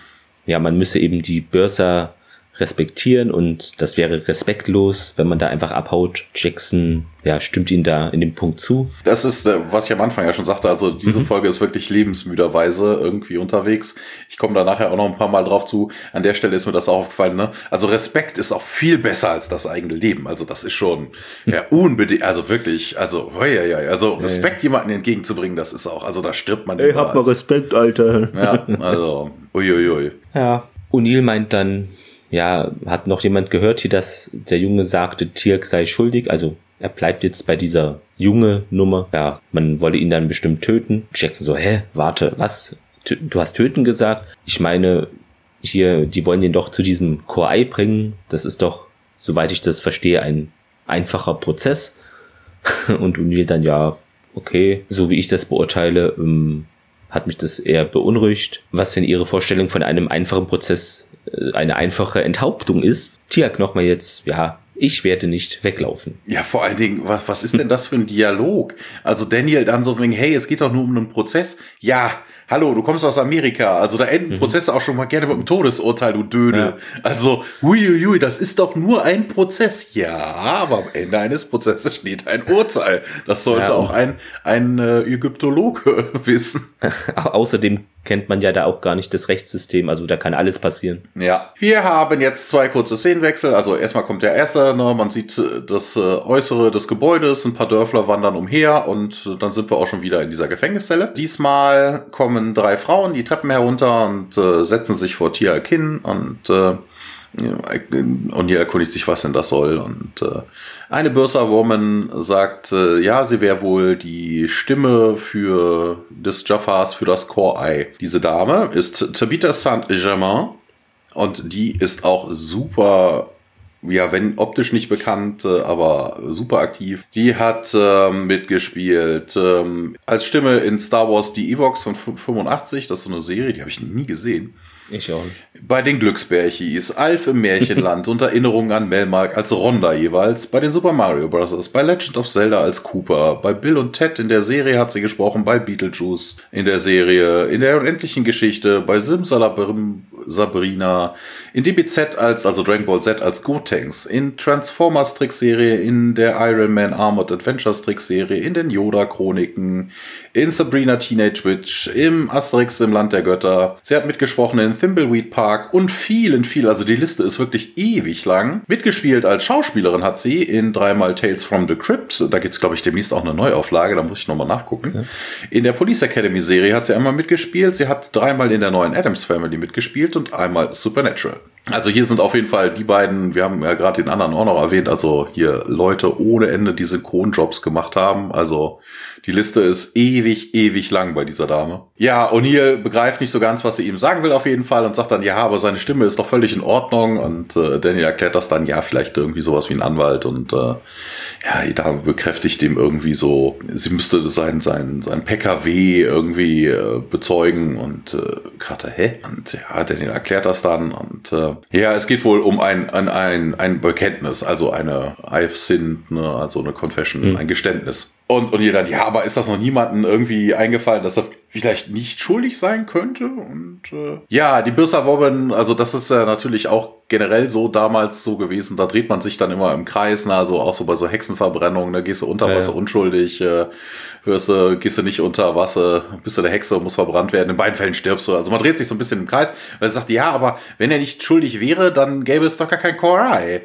ja, man müsse eben die Börser respektieren und das wäre respektlos, wenn man da einfach abhaut. Jackson, ja, stimmt ihn da in dem Punkt zu. Das ist, äh, was ich am Anfang ja schon sagte, also diese mhm. Folge ist wirklich lebensmüderweise irgendwie unterwegs. Ich komme da nachher auch noch ein paar Mal drauf zu. An der Stelle ist mir das auch aufgefallen, ne? Also Respekt ist auch viel besser als das eigene Leben. Also das ist schon, ja, unbedingt, also wirklich, also, hoi, hoi, also Respekt ja, ja. jemandem entgegenzubringen, das ist auch, also da stirbt man Ey, hab mal Respekt, Alter. Ja, also, uiuiui. Ja. O'Neill meint dann, ja, hat noch jemand gehört hier, dass der Junge sagte, Tirk sei schuldig, also er bleibt jetzt bei dieser junge Nummer. Ja, man wolle ihn dann bestimmt töten. Jackson so, hä, warte, was? Du hast töten gesagt? Ich meine, hier, die wollen ihn doch zu diesem Core bringen. Das ist doch, soweit ich das verstehe, ein einfacher Prozess. Und O'Neill dann, ja, okay, so wie ich das beurteile, ähm, hat mich das eher beunruhigt. Was, wenn Ihre Vorstellung von einem einfachen Prozess äh, eine einfache Enthauptung ist? Tiak nochmal jetzt, ja, ich werde nicht weglaufen. Ja, vor allen Dingen, was, was ist denn das für ein Dialog? Also Daniel dann so wegen, hey, es geht doch nur um einen Prozess. Ja, hallo, du kommst aus Amerika, also da enden mhm. Prozesse auch schon mal gerne mit einem Todesurteil, du Dödel. Ja. Also, huiuiui, das ist doch nur ein Prozess. Ja, aber am Ende eines Prozesses steht ein Urteil. Das sollte ja. auch ein, ein äh, Ägyptologe wissen. Außerdem kennt man ja da auch gar nicht das Rechtssystem, also da kann alles passieren. Ja, wir haben jetzt zwei kurze Szenenwechsel. Also erstmal kommt der erste, ne, man sieht äh, das äh, Äußere des Gebäudes, ein paar Dörfler wandern umher und dann sind wir auch schon wieder in dieser Gefängniszelle. Diesmal kommen drei Frauen die Treppen herunter und äh, setzen sich vor Tia Kin und äh, und hier erkundigt sich, was denn das soll. Und äh, eine Börser-Woman sagt, äh, ja, sie wäre wohl die Stimme für des Jaffars für das Core-Eye. Diese Dame ist Tabitha Saint-Germain und die ist auch super ja, wenn optisch nicht bekannt, äh, aber super aktiv. Die hat ähm, mitgespielt ähm, als Stimme in Star Wars Die Evox von 85. Das ist so eine Serie, die habe ich nie gesehen. Ich auch. Bei den Glücksbärchis, Alf im Märchenland und Erinnerungen an Melmark als Ronda jeweils, bei den Super Mario Bros., bei Legend of Zelda als Cooper, bei Bill und Ted in der Serie hat sie gesprochen, bei Beetlejuice in der Serie, in der unendlichen Geschichte, bei Simsalabim Sabrina, in DBZ als, also Dragon Ball Z als Gotenks, in Transformers Trickserie, in der Iron Man Armored Adventures Trickserie, in den Yoda Chroniken, in Sabrina Teenage Witch, im Asterix im Land der Götter. Sie hat mitgesprochen in Thimbleweed Park und vielen, viel, also die Liste ist wirklich ewig lang. Mitgespielt als Schauspielerin hat sie in dreimal Tales from the Crypt. Da gibt's, glaube ich, demnächst auch eine Neuauflage, da muss ich nochmal nachgucken. Ja. In der Police Academy Serie hat sie einmal mitgespielt. Sie hat dreimal in der neuen Adams Family mitgespielt und einmal Supernatural. Also hier sind auf jeden Fall die beiden, wir haben ja gerade den anderen auch noch erwähnt, also hier Leute ohne Ende die Synchronjobs gemacht haben. Also die Liste ist ewig, ewig lang bei dieser Dame. Ja, O'Neill begreift nicht so ganz, was sie ihm sagen will auf jeden Fall und sagt dann, ja, aber seine Stimme ist doch völlig in Ordnung und äh, Daniel erklärt das dann, ja, vielleicht irgendwie sowas wie ein Anwalt und äh, ja, die Dame bekräftigt ihm irgendwie so, sie müsste sein, sein, sein PKW irgendwie äh, bezeugen und äh, Carter, hä? Und ja, Daniel erklärt das dann und äh, ja, es geht wohl um ein, ein, ein, ein Bekenntnis, also eine I've sinned, ne, also eine Confession, mhm. ein Geständnis. Und, und ihr dann, ja, aber ist das noch niemandem irgendwie eingefallen, dass er vielleicht nicht schuldig sein könnte? Und äh, ja, die Bürser Woman, also das ist ja natürlich auch generell so damals so gewesen, da dreht man sich dann immer im Kreis, ne? also auch so bei so Hexenverbrennungen, da ne? gehst du unter Wasser ja, unschuldig, äh, hörst du, gehst du nicht unter Wasser, bist du der Hexe und muss verbrannt werden, in beiden Fällen stirbst du. Also man dreht sich so ein bisschen im Kreis, weil sie sagt, ja, aber wenn er nicht schuldig wäre, dann gäbe es doch gar kein Core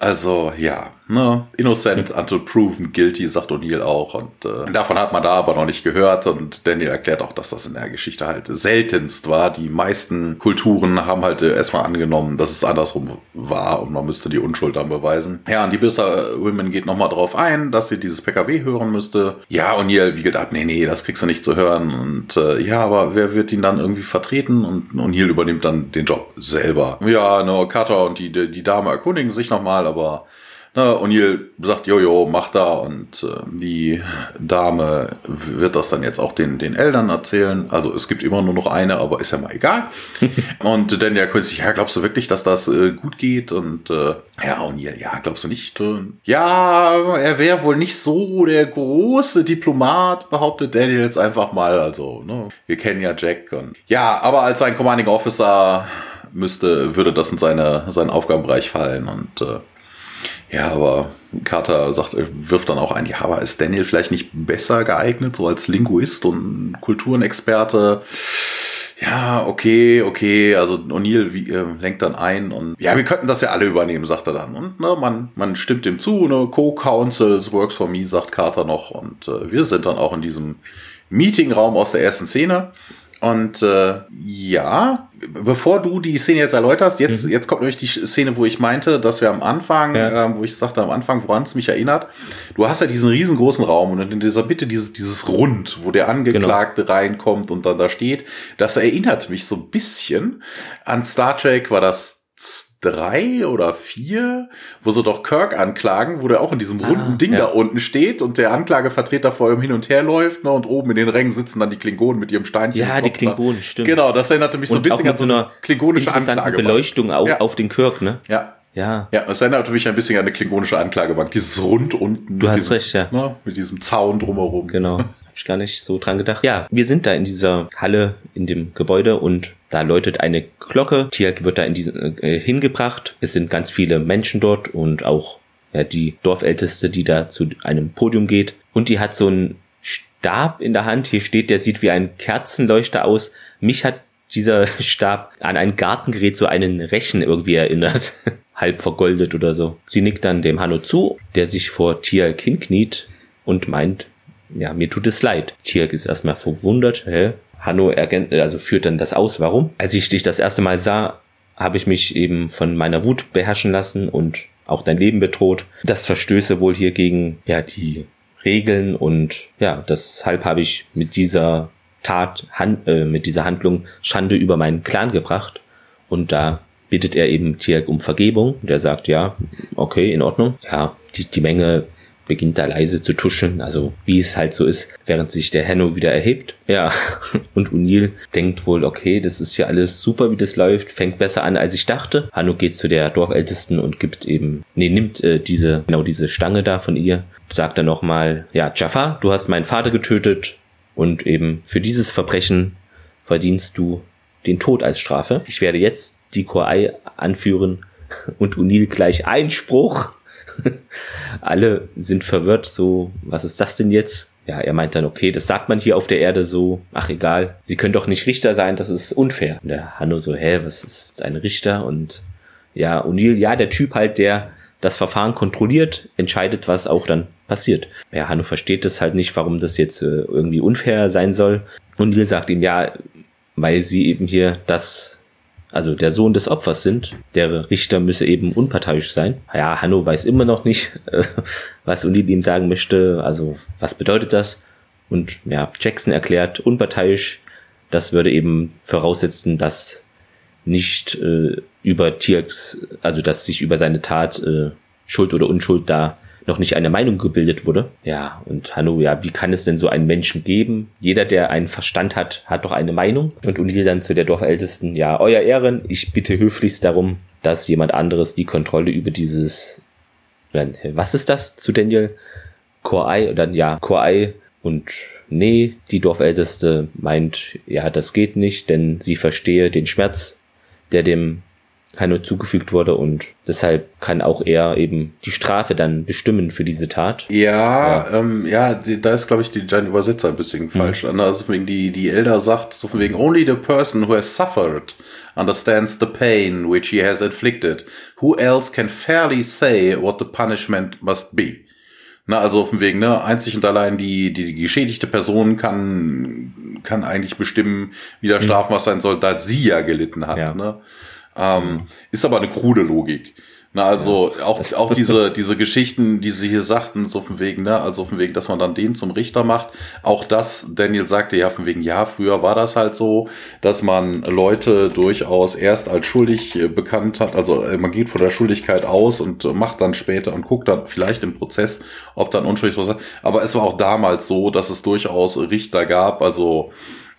also ja, ne, innocent until proven guilty, sagt O'Neill auch. Und äh, davon hat man da aber noch nicht gehört. Und Daniel erklärt auch, dass das in der Geschichte halt seltenst war. Die meisten Kulturen haben halt erstmal angenommen, dass es andersrum war und man müsste die Unschuld dann beweisen. Ja, und die Bisser Women geht nochmal drauf ein, dass sie dieses PKW hören müsste. Ja, O'Neill wiegelt ab, nee, nee, das kriegst du nicht zu hören. Und äh, ja, aber wer wird ihn dann irgendwie vertreten? Und O'Neill übernimmt dann den Job selber. Ja, ne, Carter und die, die Dame erkundigen sich nochmal nochmal, aber na, O'Neill sagt, jojo, mach da und äh, die Dame wird das dann jetzt auch den, den Eltern erzählen. Also es gibt immer nur noch eine, aber ist ja mal egal. und dann der König, ja, glaubst du wirklich, dass das äh, gut geht? Und äh, ja, O'Neill, ja, glaubst du nicht? ja, er wäre wohl nicht so der große Diplomat, behauptet Daniel jetzt einfach mal. Also, ne, wir kennen ja Jack und ja, aber als sein Commanding Officer müsste, würde das in seine, seinen Aufgabenbereich fallen. Und äh, ja, aber Carter sagt, wirft dann auch ein, ja, aber ist Daniel vielleicht nicht besser geeignet, so als Linguist und Kulturenexperte? Ja, okay, okay, also O'Neill äh, lenkt dann ein und ja, wir könnten das ja alle übernehmen, sagt er dann. Und ne, man, man stimmt dem zu, ne, Co-Counsels works for me, sagt Carter noch. Und äh, wir sind dann auch in diesem Meetingraum aus der ersten Szene. Und äh, ja, bevor du die Szene jetzt erläuterst, jetzt, mhm. jetzt kommt nämlich die Szene, wo ich meinte, dass wir am Anfang, ja. ähm, wo ich sagte am Anfang, woran es mich erinnert, du hast ja diesen riesengroßen Raum und in dieser Mitte dieses, dieses Rund, wo der Angeklagte genau. reinkommt und dann da steht, das erinnert mich so ein bisschen an Star Trek, war das drei oder vier, wo sie doch Kirk anklagen, wo der auch in diesem runden ah, Ding ja. da unten steht und der Anklagevertreter vor ihm hin und her läuft, ne, und oben in den Rängen sitzen dann die Klingonen mit ihrem Steinchen. Ja, die Klingonen, stimmt. Genau, das erinnerte mich so ein bisschen an so eine klingonische Anklage. Beleuchtung auch ja. auf den Kirk, ne? Ja. Ja. Ja, das erinnert mich ein bisschen an eine klingonische Anklagebank. Dieses Rund unten. Du hast diesem, recht, ja. Ne, mit diesem Zaun drumherum. Genau. Ich gar nicht so dran gedacht. Ja, wir sind da in dieser Halle in dem Gebäude und da läutet eine Glocke. Tiak wird da in diesen äh, hingebracht. Es sind ganz viele Menschen dort und auch ja, die Dorfälteste, die da zu einem Podium geht. Und die hat so einen Stab in der Hand. Hier steht, der sieht wie ein Kerzenleuchter aus. Mich hat dieser Stab an ein Gartengerät, so einen Rechen irgendwie erinnert. Halb vergoldet oder so. Sie nickt dann dem Hanno zu, der sich vor Tiak hinkniet und meint, ja, mir tut es leid. Tiak ist erstmal verwundert, hä? Hanno also führt dann das aus. Warum? Als ich dich das erste Mal sah, habe ich mich eben von meiner Wut beherrschen lassen und auch dein Leben bedroht. Das verstöße wohl hier gegen, ja, die Regeln und ja, deshalb habe ich mit dieser Tat, hand, äh, mit dieser Handlung Schande über meinen Clan gebracht und da bittet er eben Tiak um Vergebung. Der sagt, ja, okay, in Ordnung. Ja, die, die Menge beginnt da leise zu tuscheln, also wie es halt so ist, während sich der Henno wieder erhebt. Ja, und O'Neill denkt wohl, okay, das ist hier alles super, wie das läuft, fängt besser an, als ich dachte. Hanno geht zu der Dorfältesten und gibt eben, nee, nimmt äh, diese, genau diese Stange da von ihr, sagt dann nochmal, ja, Jaffa, du hast meinen Vater getötet und eben für dieses Verbrechen verdienst du den Tod als Strafe. Ich werde jetzt die Korei anführen und O'Neill gleich Einspruch Alle sind verwirrt, so, was ist das denn jetzt? Ja, er meint dann, okay, das sagt man hier auf der Erde so, ach egal, sie können doch nicht Richter sein, das ist unfair. Und der Hanno so, hä, was ist jetzt ein Richter? Und ja, O'Neill, ja, der Typ halt, der das Verfahren kontrolliert, entscheidet, was auch dann passiert. Ja, Hanno versteht das halt nicht, warum das jetzt äh, irgendwie unfair sein soll. Und O'Neill sagt ihm, ja, weil sie eben hier das also der Sohn des Opfers sind. Der Richter müsse eben unparteiisch sein. Ja, Hanno weiß immer noch nicht, äh, was O'Neill ihm sagen möchte. Also was bedeutet das? Und ja, Jackson erklärt unparteiisch. Das würde eben voraussetzen, dass nicht äh, über Tierks, also dass sich über seine Tat äh, Schuld oder Unschuld da noch nicht eine Meinung gebildet wurde. Ja, und Hanno, ja, wie kann es denn so einen Menschen geben? Jeder, der einen Verstand hat, hat doch eine Meinung. Und O'Neill dann zu der Dorfältesten, ja, euer Ehren, ich bitte höflichst darum, dass jemand anderes die Kontrolle über dieses, was ist das zu Daniel? Core oder ja, Core und nee, die Dorfälteste meint, ja, das geht nicht, denn sie verstehe den Schmerz, der dem Hanno zugefügt wurde und deshalb kann auch er eben die Strafe dann bestimmen für diese Tat. Ja, ja, ähm, ja die, da ist glaube ich die, dein Übersetzer ein bisschen mhm. falsch. Also wegen die die Elder sagt so von wegen only the person who has suffered understands the pain which he has inflicted. Who else can fairly say what the punishment must be? Na, also auf dem Weg, ne, einzig und allein die, die, die geschädigte Person kann, kann eigentlich bestimmen, wie der mhm. Strafmaß sein soll, da sie ja gelitten hat, ja. ne. Ähm, ist aber eine krude Logik. Na, also ja, auch, auch diese, diese Geschichten, die sie hier sagten, so von wegen, ne, also von wegen, dass man dann den zum Richter macht. Auch das, Daniel sagte ja von wegen, ja, früher war das halt so, dass man Leute durchaus erst als schuldig äh, bekannt hat. Also äh, man geht von der Schuldigkeit aus und macht dann später und guckt dann vielleicht im Prozess, ob dann unschuldig was. Aber es war auch damals so, dass es durchaus Richter gab, also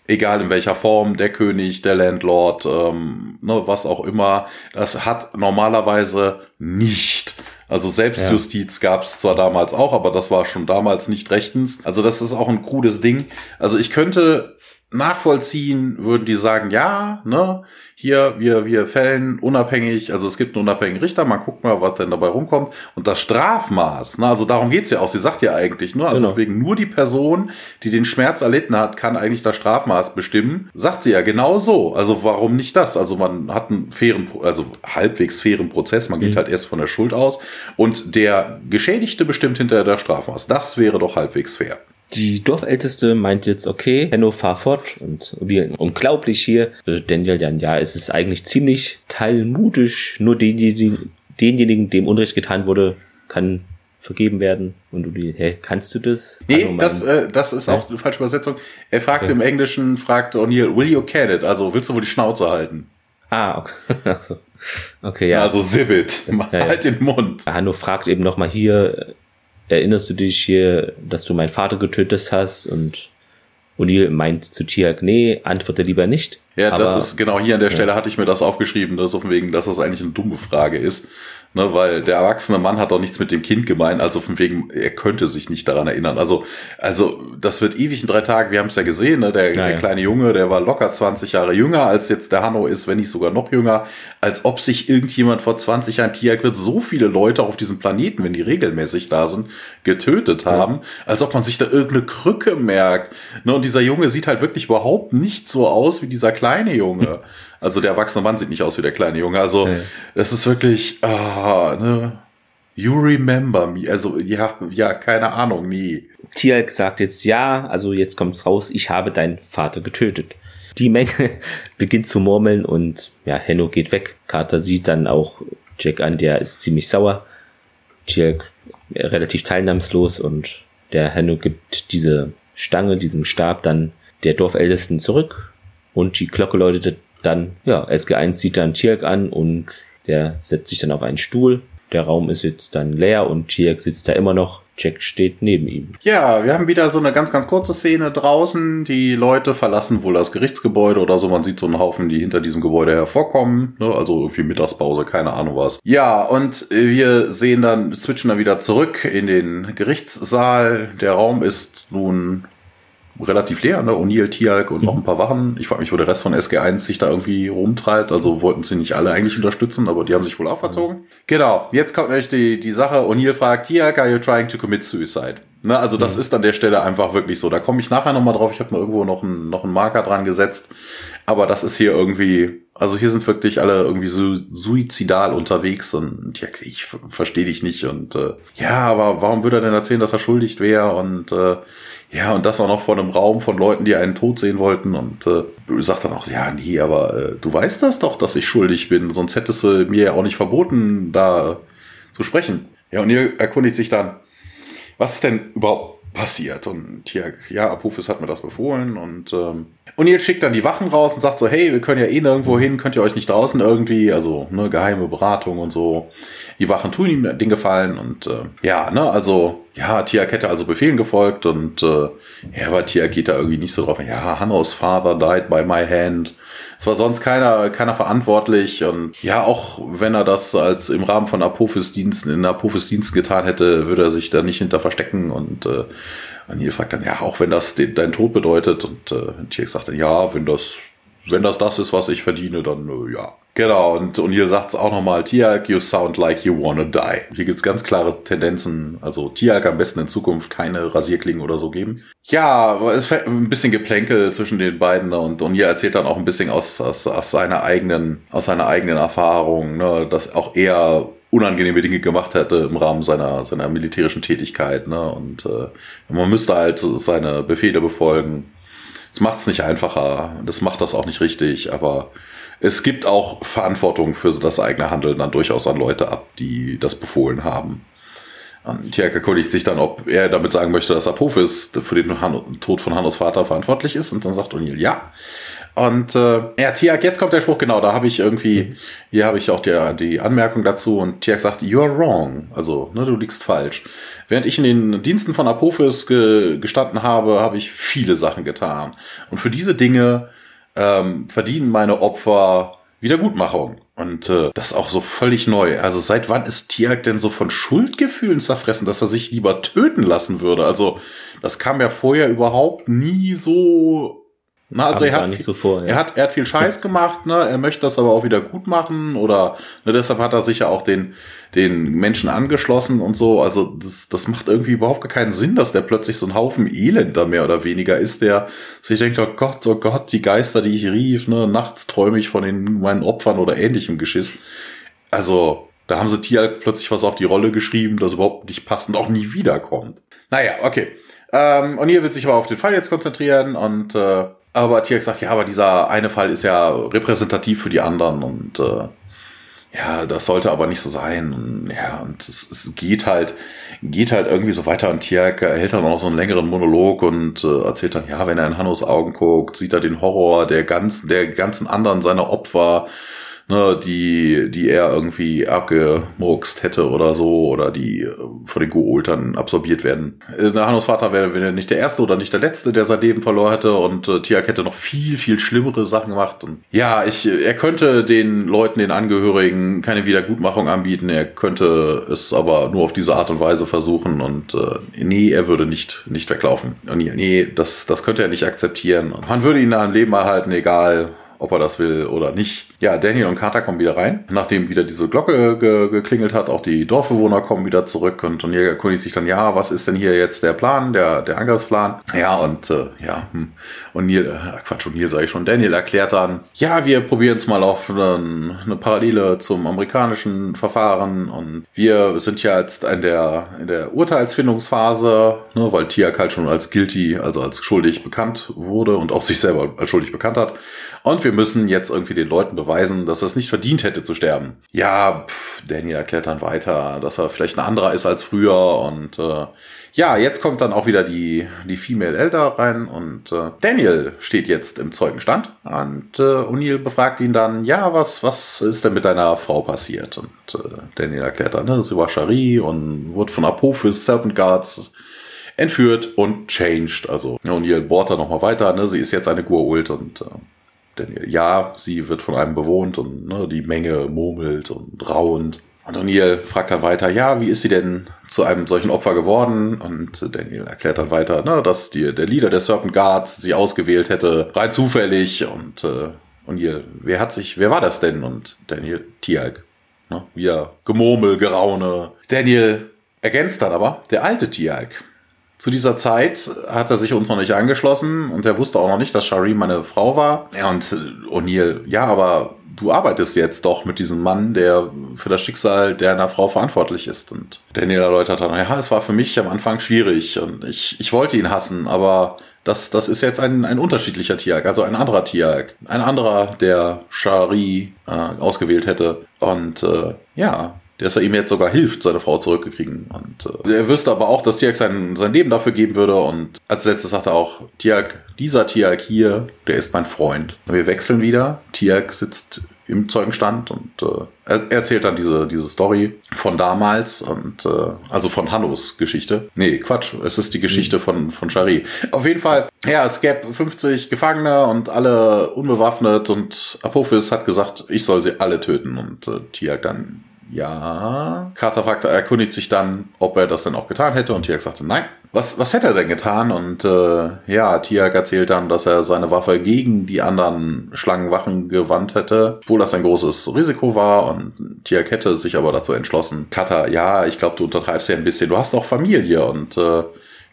egal in welcher Form, der König, der Landlord, ähm, ne, was auch immer, das hat normalerweise nicht. Also Selbstjustiz ja. gab es zwar damals auch, aber das war schon damals nicht rechtens. Also das ist auch ein krudes Ding. Also ich könnte nachvollziehen, würden die sagen, ja, ne, hier, wir, wir fällen unabhängig, also es gibt einen unabhängigen Richter, man guckt mal, was denn dabei rumkommt. Und das Strafmaß, ne, also darum geht's ja auch, sie sagt ja eigentlich, ne, also genau. wegen nur die Person, die den Schmerz erlitten hat, kann eigentlich das Strafmaß bestimmen. Sagt sie ja genau so. Also warum nicht das? Also man hat einen fairen, also halbwegs fairen Prozess, man geht mhm. halt erst von der Schuld aus und der Geschädigte bestimmt hinterher das Strafmaß. Das wäre doch halbwegs fair. Die Dorfälteste meint jetzt, okay, Henno, fahr fort. Und wie unglaublich hier. Äh, Daniel dann, ja, es ist eigentlich ziemlich talmudisch. Nur denjenigen, denjenigen, dem Unrecht getan wurde, kann vergeben werden. Und du die, hä, kannst du das? Nee, Hallo, das, äh, das ist auch eine falsche Übersetzung. Er fragte okay. im Englischen, fragte O'Neill, will you can it? Also, willst du wohl die Schnauze halten? Ah, okay. okay, ja. Also Sibbit, ja, halt den Mund. Hanno fragt eben nochmal hier, erinnerst du dich hier, dass du meinen Vater getötet hast? Und O'Neill meint zu Tiag, nee, antworte lieber nicht. Ja, aber, das ist genau hier an der Stelle ja. hatte ich mir das aufgeschrieben, dass auf wegen, dass das eigentlich eine dumme Frage ist. Ne, weil der erwachsene Mann hat doch nichts mit dem Kind gemeint, also von wegen, er könnte sich nicht daran erinnern. Also, also das wird ewig in drei Tagen, wir haben es ja gesehen, ne? der, der kleine Junge, der war locker 20 Jahre jünger, als jetzt der Hanno ist, wenn nicht sogar noch jünger, als ob sich irgendjemand vor 20 Jahren, Tiag wird so viele Leute auf diesem Planeten, wenn die regelmäßig da sind, getötet haben, ja. als ob man sich da irgendeine Krücke merkt. Ne? Und dieser Junge sieht halt wirklich überhaupt nicht so aus wie dieser kleine Junge. Also der erwachsene Mann sieht nicht aus wie der kleine Junge. Also es nee. ist wirklich, ah, ne? You remember me. Also ja, ja, keine Ahnung, nie. Tialk sagt jetzt ja, also jetzt kommt's raus, ich habe deinen Vater getötet. Die Menge beginnt zu murmeln und ja, Henno geht weg. Carter sieht dann auch Jack an, der ist ziemlich sauer. Tialk relativ teilnahmslos und der Henno gibt diese Stange, diesen Stab dann der Dorfältesten zurück und die Glocke läutet dann, ja, SG1 sieht dann Tierk an und der setzt sich dann auf einen Stuhl. Der Raum ist jetzt dann leer und Tierk sitzt da immer noch. Jack steht neben ihm. Ja, wir haben wieder so eine ganz, ganz kurze Szene draußen. Die Leute verlassen wohl das Gerichtsgebäude oder so. Man sieht so einen Haufen, die hinter diesem Gebäude hervorkommen. Ne? Also irgendwie Mittagspause, keine Ahnung was. Ja, und wir sehen dann, switchen dann wieder zurück in den Gerichtssaal. Der Raum ist nun relativ leer, ne? O'Neill, Tialk und mhm. noch ein paar Wachen. Ich frage mich, wo der Rest von SG1 sich da irgendwie rumtreibt. Also wollten sie nicht alle eigentlich unterstützen, aber die haben sich wohl auferzogen. Mhm. Genau, jetzt kommt nämlich die, die Sache. O'Neill fragt, Tialk, are you trying to commit suicide? Ne, also das mhm. ist an der Stelle einfach wirklich so. Da komme ich nachher nochmal drauf. Ich habe mir irgendwo noch einen, noch einen Marker dran gesetzt. Aber das ist hier irgendwie, also hier sind wirklich alle irgendwie so suizidal unterwegs und ja, ich verstehe dich nicht. Und äh, ja, aber warum würde er denn erzählen, dass er schuldig wäre? Und äh, ja, und das auch noch vor einem Raum von Leuten, die einen tot sehen wollten. Und äh, sagt dann auch, ja, nee, aber äh, du weißt das doch, dass ich schuldig bin. Sonst hättest du mir ja auch nicht verboten, da zu sprechen. Ja, und ihr erkundigt sich dann, was ist denn überhaupt passiert? Und hier, ja, Apophis hat mir das befohlen. Und, ähm, und ihr schickt dann die Wachen raus und sagt so, hey, wir können ja eh nirgendwo hin, könnt ihr euch nicht draußen irgendwie, also ne, geheime Beratung und so. Die Wachen tun ihm den Gefallen und äh, ja, ne, also ja, Tiak hätte also Befehlen gefolgt und äh, ja, aber Tiak geht da irgendwie nicht so drauf. Ja, Hannos Father died by my hand. Es war sonst keiner, keiner verantwortlich und ja, auch wenn er das als im Rahmen von Apophis-Diensten in Apophis-Diensten getan hätte, würde er sich da nicht hinter verstecken und äh, hier fragt dann, ja, auch wenn das den, dein Tod bedeutet und äh, Tiak sagt dann, ja, wenn das wenn das das ist, was ich verdiene, dann äh, ja. Genau, und, und hier sagt es auch nochmal, Tiag, you sound like you wanna die. Hier gibt's ganz klare Tendenzen, also Tiag am besten in Zukunft keine Rasierklingen oder so geben. Ja, es ist ein bisschen Geplänkel zwischen den beiden und, und hier erzählt dann auch ein bisschen aus, aus, aus seiner eigenen, aus seiner eigenen Erfahrung, ne, dass auch er unangenehme Dinge gemacht hätte im Rahmen seiner, seiner militärischen Tätigkeit, ne, und äh, man müsste halt seine Befehle befolgen. Das macht's nicht einfacher, das macht das auch nicht richtig, aber es gibt auch Verantwortung für das eigene Handeln dann durchaus an Leute ab, die das befohlen haben. Und Tiak erkundigt sich dann, ob er damit sagen möchte, dass Apophis für den Han Tod von Hannos Vater verantwortlich ist. Und dann sagt O'Neill ja. Und äh, ja, Tiak, jetzt kommt der Spruch, genau, da habe ich irgendwie, hier habe ich auch die, die Anmerkung dazu und Tiak sagt, you're wrong. Also, ne, du liegst falsch. Während ich in den Diensten von Apophis ge gestanden habe, habe ich viele Sachen getan. Und für diese Dinge ähm, verdienen meine Opfer Wiedergutmachung. Und äh, das ist auch so völlig neu. Also seit wann ist Tiag denn so von Schuldgefühlen zerfressen, dass er sich lieber töten lassen würde? Also das kam ja vorher überhaupt nie so na, also er hat, viel, so vor, ja. er hat, er hat viel Scheiß gemacht, ne? Er möchte das aber auch wieder gut machen oder ne, deshalb hat er sich ja auch den, den Menschen angeschlossen und so. Also das, das macht irgendwie überhaupt gar keinen Sinn, dass der plötzlich so ein Haufen Elend da mehr oder weniger ist, der sich denkt, oh Gott, oh Gott, die Geister, die ich rief, ne? Nachts träume ich von den, meinen Opfern oder ähnlichem Geschiss. Also, da haben sie Tier plötzlich was auf die Rolle geschrieben, das überhaupt nicht passt und auch nie wiederkommt. Naja, okay. Ähm, und hier wird sich aber auf den Fall jetzt konzentrieren und äh, aber Tiak sagt, ja, aber dieser eine Fall ist ja repräsentativ für die anderen und äh, ja, das sollte aber nicht so sein. Und, ja, und es, es geht halt, geht halt irgendwie so weiter und Tiak erhält dann auch noch so einen längeren Monolog und äh, erzählt dann, ja, wenn er in Hannos Augen guckt, sieht er den Horror der ganzen, der ganzen anderen seiner Opfer ne, die, die er irgendwie abgemurkst hätte oder so, oder die äh, von den Go-Ultern absorbiert werden. Äh, Hannos Vater wäre wär nicht der Erste oder nicht der Letzte, der sein Leben verloren hätte und äh, Tiak hätte noch viel, viel schlimmere Sachen gemacht. Und ja, ich, er könnte den Leuten, den Angehörigen keine Wiedergutmachung anbieten, er könnte es aber nur auf diese Art und Weise versuchen und äh, nee, er würde nicht, nicht weglaufen. Nee, nee das, das könnte er nicht akzeptieren. Man würde ihn da im Leben erhalten, egal ob er das will oder nicht. Ja, Daniel und Carter kommen wieder rein, nachdem wieder diese Glocke ge geklingelt hat. Auch die Dorfbewohner kommen wieder zurück und O'Neill erkundigt sich dann, ja, was ist denn hier jetzt der Plan, der, der Angriffsplan? Ja, und äh, ja, hm. und Neil, äh, Quatsch, und Neil sage ich schon, Daniel erklärt dann, ja, wir probieren es mal auf eine, eine Parallele zum amerikanischen Verfahren und wir sind ja jetzt in der, in der Urteilsfindungsphase, ne, weil Tiak halt schon als guilty, also als schuldig bekannt wurde und auch sich selber als schuldig bekannt hat. Und wir müssen jetzt irgendwie den Leuten beweisen, dass er es nicht verdient hätte zu sterben. Ja, pff, Daniel erklärt dann weiter, dass er vielleicht ein anderer ist als früher und äh, ja, jetzt kommt dann auch wieder die, die Female Elder rein und äh, Daniel steht jetzt im Zeugenstand und äh, O'Neill befragt ihn dann, ja, was, was ist denn mit deiner Frau passiert? Und äh, Daniel erklärt dann, ne, sie war Shari und wurde von Apophis Serpent Guards entführt und changed. Also O'Neill bohrt da nochmal weiter, ne, sie ist jetzt eine Gur-Ult und äh, Daniel, ja, sie wird von einem bewohnt und ne, die Menge murmelt und raunt. Und O'Neill fragt dann weiter, ja, wie ist sie denn zu einem solchen Opfer geworden? Und Daniel erklärt dann weiter, ne, dass die, der Leader der Serpent Guards sie ausgewählt hätte, rein zufällig. Und äh, O'Neill, wer hat sich, wer war das denn? Und Daniel, Tialk. Ne, wieder Gemurmel, Geraune. Daniel ergänzt dann aber, der alte Tialk. Zu dieser Zeit hat er sich uns noch nicht angeschlossen und er wusste auch noch nicht, dass Shari meine Frau war. Ja, und äh, O'Neill, ja, aber du arbeitest jetzt doch mit diesem Mann, der für das Schicksal deiner Frau verantwortlich ist. Und Daniel erläutert dann, ja, es war für mich am Anfang schwierig und ich, ich wollte ihn hassen, aber das, das ist jetzt ein, ein unterschiedlicher Tiag, also ein anderer Tiag. Ein anderer, der Shari äh, ausgewählt hätte. Und äh, ja, dass er ihm jetzt sogar hilft, seine Frau zurückzukriegen. Und äh, er wüsste aber auch, dass Tiak sein, sein Leben dafür geben würde. Und als letztes sagt er auch, Tiak, dieser Tiak hier, der ist mein Freund. Wir wechseln wieder. Tiak sitzt im Zeugenstand und äh, er erzählt dann diese, diese Story von damals und äh, also von Hannos Geschichte. Nee, Quatsch, es ist die Geschichte mhm. von, von Shari. Auf jeden Fall, ja, es gäbe 50 Gefangene und alle unbewaffnet und Apophis hat gesagt, ich soll sie alle töten und äh, Tiak dann ja. Carter erkundigt sich dann, ob er das denn auch getan hätte und Tiak sagte nein. Was, was hätte er denn getan? Und äh, ja, Tiak erzählt dann, dass er seine Waffe gegen die anderen Schlangenwachen gewandt hätte, obwohl das ein großes Risiko war und Tiak hätte sich aber dazu entschlossen. Carter, ja, ich glaube, du untertreibst ja ein bisschen. Du hast auch Familie und äh,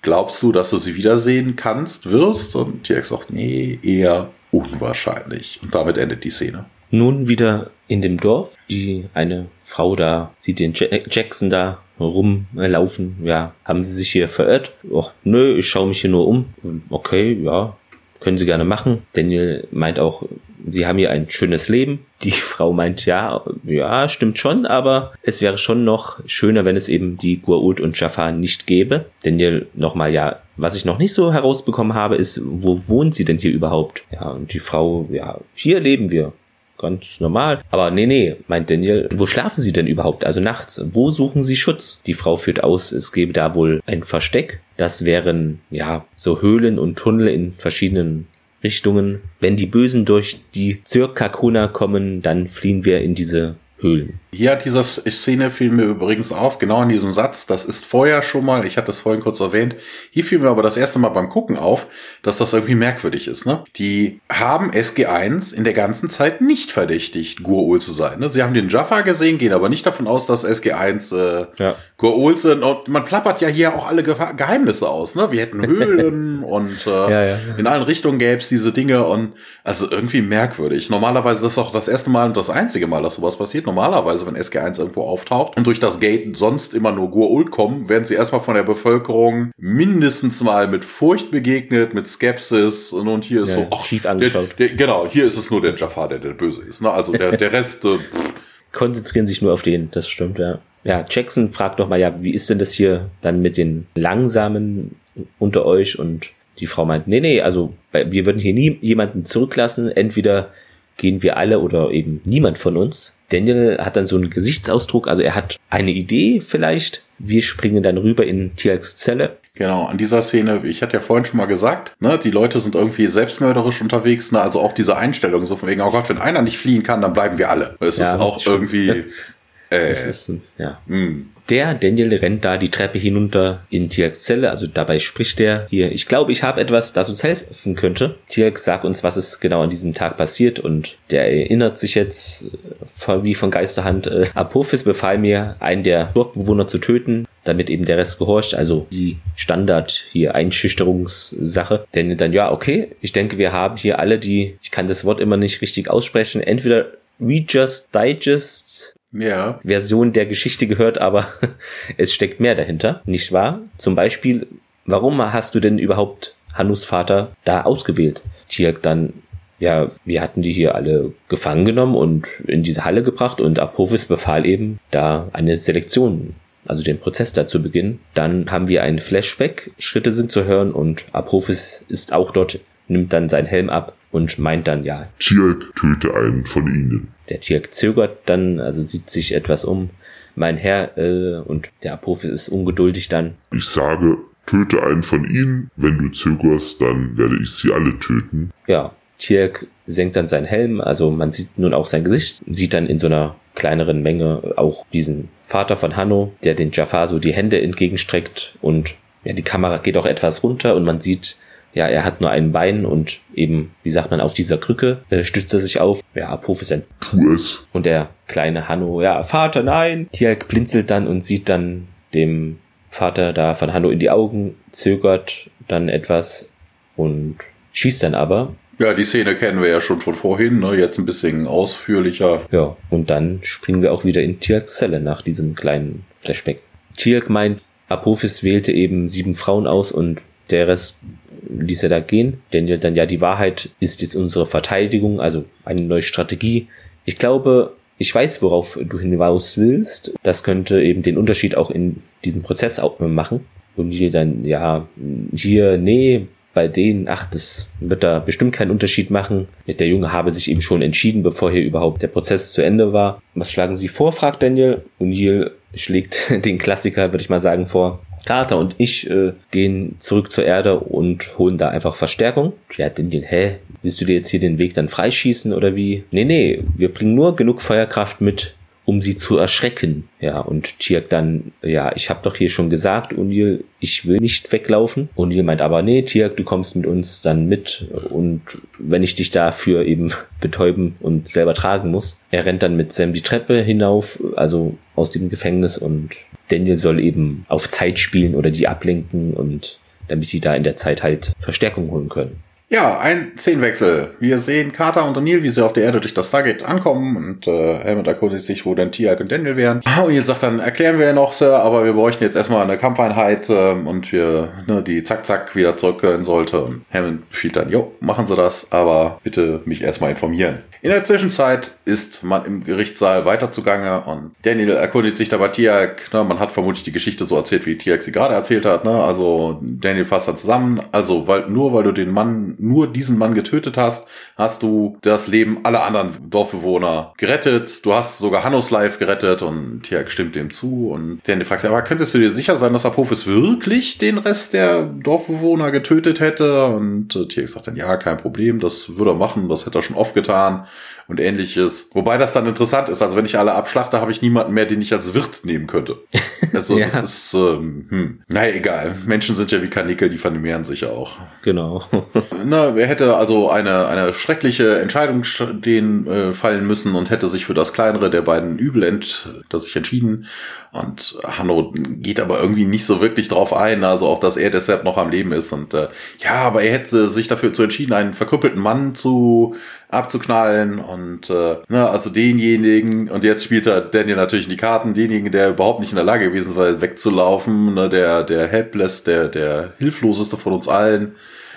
glaubst du, dass du sie wiedersehen kannst, wirst? Und Tiak sagt, nee, eher unwahrscheinlich. Und damit endet die Szene. Nun wieder in dem Dorf. Die eine Frau da sieht den Jackson da rumlaufen. Ja, haben sie sich hier verirrt? Och, nö, ich schaue mich hier nur um. Okay, ja, können sie gerne machen. Daniel meint auch, sie haben hier ein schönes Leben. Die Frau meint, ja, ja, stimmt schon, aber es wäre schon noch schöner, wenn es eben die Gua'uld und Jafar nicht gäbe. Daniel nochmal, ja, was ich noch nicht so herausbekommen habe, ist, wo wohnt sie denn hier überhaupt? Ja, und die Frau, ja, hier leben wir ganz normal. Aber nee, nee, meint Daniel, wo schlafen Sie denn überhaupt? Also nachts. Wo suchen Sie Schutz? Die Frau führt aus, es gäbe da wohl ein Versteck. Das wären, ja, so Höhlen und Tunnel in verschiedenen Richtungen. Wenn die Bösen durch die Zirkakuna kommen, dann fliehen wir in diese Höhlen. Hier hat diese Szene fiel mir übrigens auf, genau in diesem Satz, das ist vorher schon mal, ich hatte es vorhin kurz erwähnt, hier fiel mir aber das erste Mal beim Gucken auf, dass das irgendwie merkwürdig ist. Ne? Die haben SG1 in der ganzen Zeit nicht verdächtigt, Gurul zu sein. Ne? Sie haben den Jaffa gesehen, gehen aber nicht davon aus, dass SG1 äh, ja. Gurul sind. Und man plappert ja hier auch alle Ge Geheimnisse aus. Ne? Wir hätten Höhlen und äh, ja, ja. in allen Richtungen gäbe es diese Dinge und also irgendwie merkwürdig. Normalerweise das ist auch das erste Mal und das einzige Mal, dass sowas passiert. Normalerweise wenn SG1 irgendwo auftaucht und durch das Gate sonst immer nur Gur-Ult kommen, werden sie erstmal von der Bevölkerung mindestens mal mit Furcht begegnet, mit Skepsis und, und hier ist ja, so ach, schief angeschaut. Der, der, genau, hier ist es nur der Jafar, der der Böse ist. Ne? Also der, der Rest, äh, konzentrieren sich nur auf den, das stimmt, ja. Ja, Jackson fragt doch mal, ja, wie ist denn das hier dann mit den Langsamen unter euch? Und die Frau meint, nee, nee, also wir würden hier nie jemanden zurücklassen. Entweder gehen wir alle oder eben niemand von uns. Daniel hat dann so einen Gesichtsausdruck, also er hat eine Idee vielleicht. Wir springen dann rüber in Tiaks Zelle. Genau, an dieser Szene, ich hatte ja vorhin schon mal gesagt, ne, die Leute sind irgendwie selbstmörderisch unterwegs, ne, also auch diese Einstellung so von wegen, oh Gott, wenn einer nicht fliehen kann, dann bleiben wir alle. Es ja, ist auch stimmt. irgendwie, äh, das ist, ja. Mh. Der Daniel rennt da die Treppe hinunter in Tiaks Zelle, also dabei spricht der hier, ich glaube, ich habe etwas, das uns helfen könnte. Sagt uns, was ist genau an diesem Tag passiert und der erinnert sich jetzt äh, wie von Geisterhand. Äh, Apophis befahl mir, einen der Dorfbewohner zu töten, damit eben der Rest gehorcht. Also die Standard hier Einschüchterungssache. Denn dann, ja, okay, ich denke, wir haben hier alle die, ich kann das Wort immer nicht richtig aussprechen, entweder Readers Digest ja. Version der Geschichte gehört, aber es steckt mehr dahinter, nicht wahr? Zum Beispiel, warum hast du denn überhaupt Hannus Vater da ausgewählt? Tirk dann, ja, wir hatten die hier alle gefangen genommen und in diese Halle gebracht und Apophis befahl eben, da eine Selektion also den Prozess da zu beginnen. Dann haben wir einen Flashback, Schritte sind zu hören und Apophis ist auch dort, nimmt dann seinen Helm ab und meint dann, ja. Tirk töte einen von ihnen. Der Tirk zögert dann, also sieht sich etwas um. Mein Herr, äh, und der Apophis ist ungeduldig dann. Ich sage, töte einen von ihnen. Wenn du zögerst, dann werde ich sie alle töten. Ja, Tirk senkt dann seinen Helm, also man sieht nun auch sein Gesicht, sieht dann in so einer kleineren Menge auch diesen Vater von Hanno, der den Jafar so die Hände entgegenstreckt und ja, die Kamera geht auch etwas runter und man sieht ja, er hat nur ein Bein und eben, wie sagt man, auf dieser Krücke äh, stützt er sich auf. Ja, Apophis ein Tu es. Und der kleine Hanno, ja, Vater, nein. Tialk blinzelt dann und sieht dann dem Vater da von Hanno in die Augen, zögert dann etwas und schießt dann aber. Ja, die Szene kennen wir ja schon von vorhin, ne? jetzt ein bisschen ausführlicher. Ja, und dann springen wir auch wieder in Tialks Zelle nach diesem kleinen Flashback. Tialk meint, Apophis wählte eben sieben Frauen aus und der Rest ließ er da gehen. Daniel dann, ja, die Wahrheit ist jetzt unsere Verteidigung, also eine neue Strategie. Ich glaube, ich weiß, worauf du hinaus willst. Das könnte eben den Unterschied auch in diesem Prozess auch machen. Und hier dann, ja, hier, nee, bei denen, ach, das wird da bestimmt keinen Unterschied machen. Der Junge habe sich eben schon entschieden, bevor hier überhaupt der Prozess zu Ende war. Was schlagen Sie vor, fragt Daniel. Und hier schlägt den Klassiker, würde ich mal sagen, vor. Carter und ich äh, gehen zurück zur Erde und holen da einfach Verstärkung. Ja, Daniel, hä? Willst du dir jetzt hier den Weg dann freischießen oder wie? Nee, nee, wir bringen nur genug Feuerkraft mit, um sie zu erschrecken. Ja, und Tiak dann, ja, ich habe doch hier schon gesagt, O'Neill, ich will nicht weglaufen. O'Neill meint aber, nee, Tiak, du kommst mit uns dann mit und wenn ich dich dafür eben betäuben und selber tragen muss. Er rennt dann mit Sam die Treppe hinauf, also aus dem Gefängnis und Daniel soll eben auf Zeit spielen oder die ablenken und damit die da in der Zeit halt Verstärkung holen können. Ja, ein Szenenwechsel. Wir sehen Carter und O'Neill, wie sie auf der Erde durch das Stargate ankommen und äh, Helmut erkundigt sich, wo denn Tiag und Daniel wären. Ah, und jetzt sagt dann, erklären wir noch, Sir, aber wir bräuchten jetzt erstmal eine Kampfeinheit äh, und wir, ne, die zack zack wieder zurückgehen sollte. Hammond befiehlt dann, jo, machen Sie das, aber bitte mich erstmal informieren. In der Zwischenzeit ist man im Gerichtssaal weiter und Daniel erkundigt sich dabei Tiag, ne, man hat vermutlich die Geschichte so erzählt, wie Tiag sie gerade erzählt hat, ne, also Daniel fasst dann zusammen, also weil, nur weil du den Mann, nur diesen Mann getötet hast, hast du das Leben aller anderen Dorfbewohner gerettet, du hast sogar Hannos Life gerettet und Tiag stimmt dem zu und Daniel fragt, aber könntest du dir sicher sein, dass Apophis wirklich den Rest der Dorfbewohner getötet hätte? Und äh, sagt dann, ja, kein Problem, das würde er machen, das hätte er schon oft getan und ähnliches. Wobei das dann interessant ist. Also wenn ich alle abschlachte, habe ich niemanden mehr, den ich als Wirt nehmen könnte. Also ja. das ist, ähm, hm. naja, egal. Menschen sind ja wie Kanickel, die vermehren sich auch. Genau. Na, wer hätte also eine, eine schreckliche Entscheidung stehen äh, fallen müssen und hätte sich für das kleinere der beiden Übel ent, das sich entschieden. Und Hanno geht aber irgendwie nicht so wirklich drauf ein, also auch, dass er deshalb noch am Leben ist. Und äh, ja, aber er hätte sich dafür zu entschieden, einen verkrüppelten Mann zu abzuknallen und äh, ne, also denjenigen, und jetzt spielt er Daniel natürlich in die Karten, denjenigen, der überhaupt nicht in der Lage gewesen war, wegzulaufen, ne, der, der helpless, der, der hilfloseste von uns allen,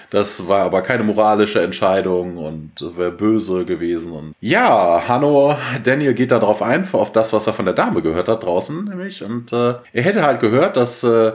Das war aber keine moralische Entscheidung und wäre böse gewesen. Und ja, Hanno, Daniel geht da drauf ein, auf das, was er von der Dame gehört hat draußen, nämlich. Und äh, er hätte halt gehört, dass äh,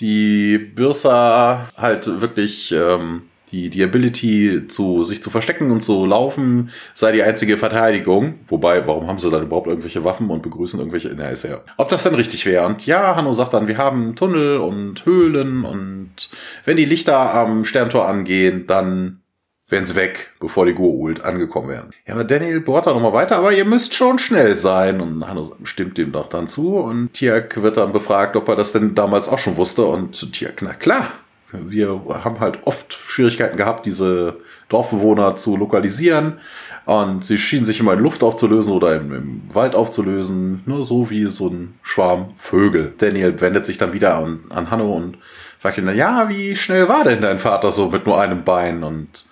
die Bürsa halt wirklich ähm, die, die Ability zu sich zu verstecken und zu laufen sei die einzige Verteidigung. Wobei, warum haben sie dann überhaupt irgendwelche Waffen und begrüßen irgendwelche? Na, ist ja. Ob das denn richtig wäre? Und ja, Hanno sagt dann, wir haben Tunnel und Höhlen und wenn die Lichter am Sterntor angehen, dann wären sie weg, bevor die Goa'uld angekommen wären. Ja, aber Daniel bohrt da nochmal weiter, aber ihr müsst schon schnell sein. Und Hanno stimmt dem doch dann zu. Und Tiak wird dann befragt, ob er das denn damals auch schon wusste. Und Tiak, na klar, wir haben halt oft Schwierigkeiten gehabt, diese Dorfbewohner zu lokalisieren. Und sie schienen sich immer in Luft aufzulösen oder im, im Wald aufzulösen. Nur so wie so ein Schwarm Vögel. Daniel wendet sich dann wieder an, an Hanno und fragt ihn dann, ja, wie schnell war denn dein Vater so mit nur einem Bein? Und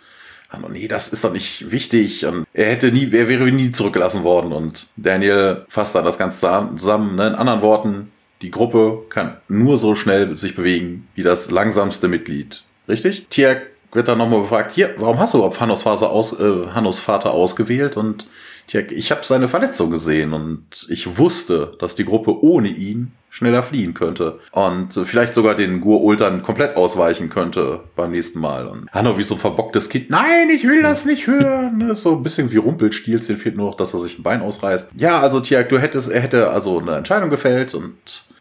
Hanno, nee, das ist doch nicht wichtig. Und er hätte nie, er wäre nie zurückgelassen worden. Und Daniel fasst dann das Ganze zusammen. Ne? In anderen Worten, die Gruppe kann nur so schnell sich bewegen wie das langsamste Mitglied. Richtig? Tiak wird dann nochmal befragt, hier, warum hast du überhaupt Hannos Vater, aus, äh, Hannos Vater ausgewählt? Und Tiak, ich habe seine Verletzung gesehen und ich wusste, dass die Gruppe ohne ihn schneller fliehen könnte und vielleicht sogar den Gur-Ultern komplett ausweichen könnte beim nächsten Mal. Und Hanno wie so ein verbocktes Kind, nein, ich will das nicht hören. Ist so ein bisschen wie Rumpelstilz, den fehlt nur noch, dass er sich ein Bein ausreißt. Ja, also Tiak, du hättest, er hätte also eine Entscheidung gefällt und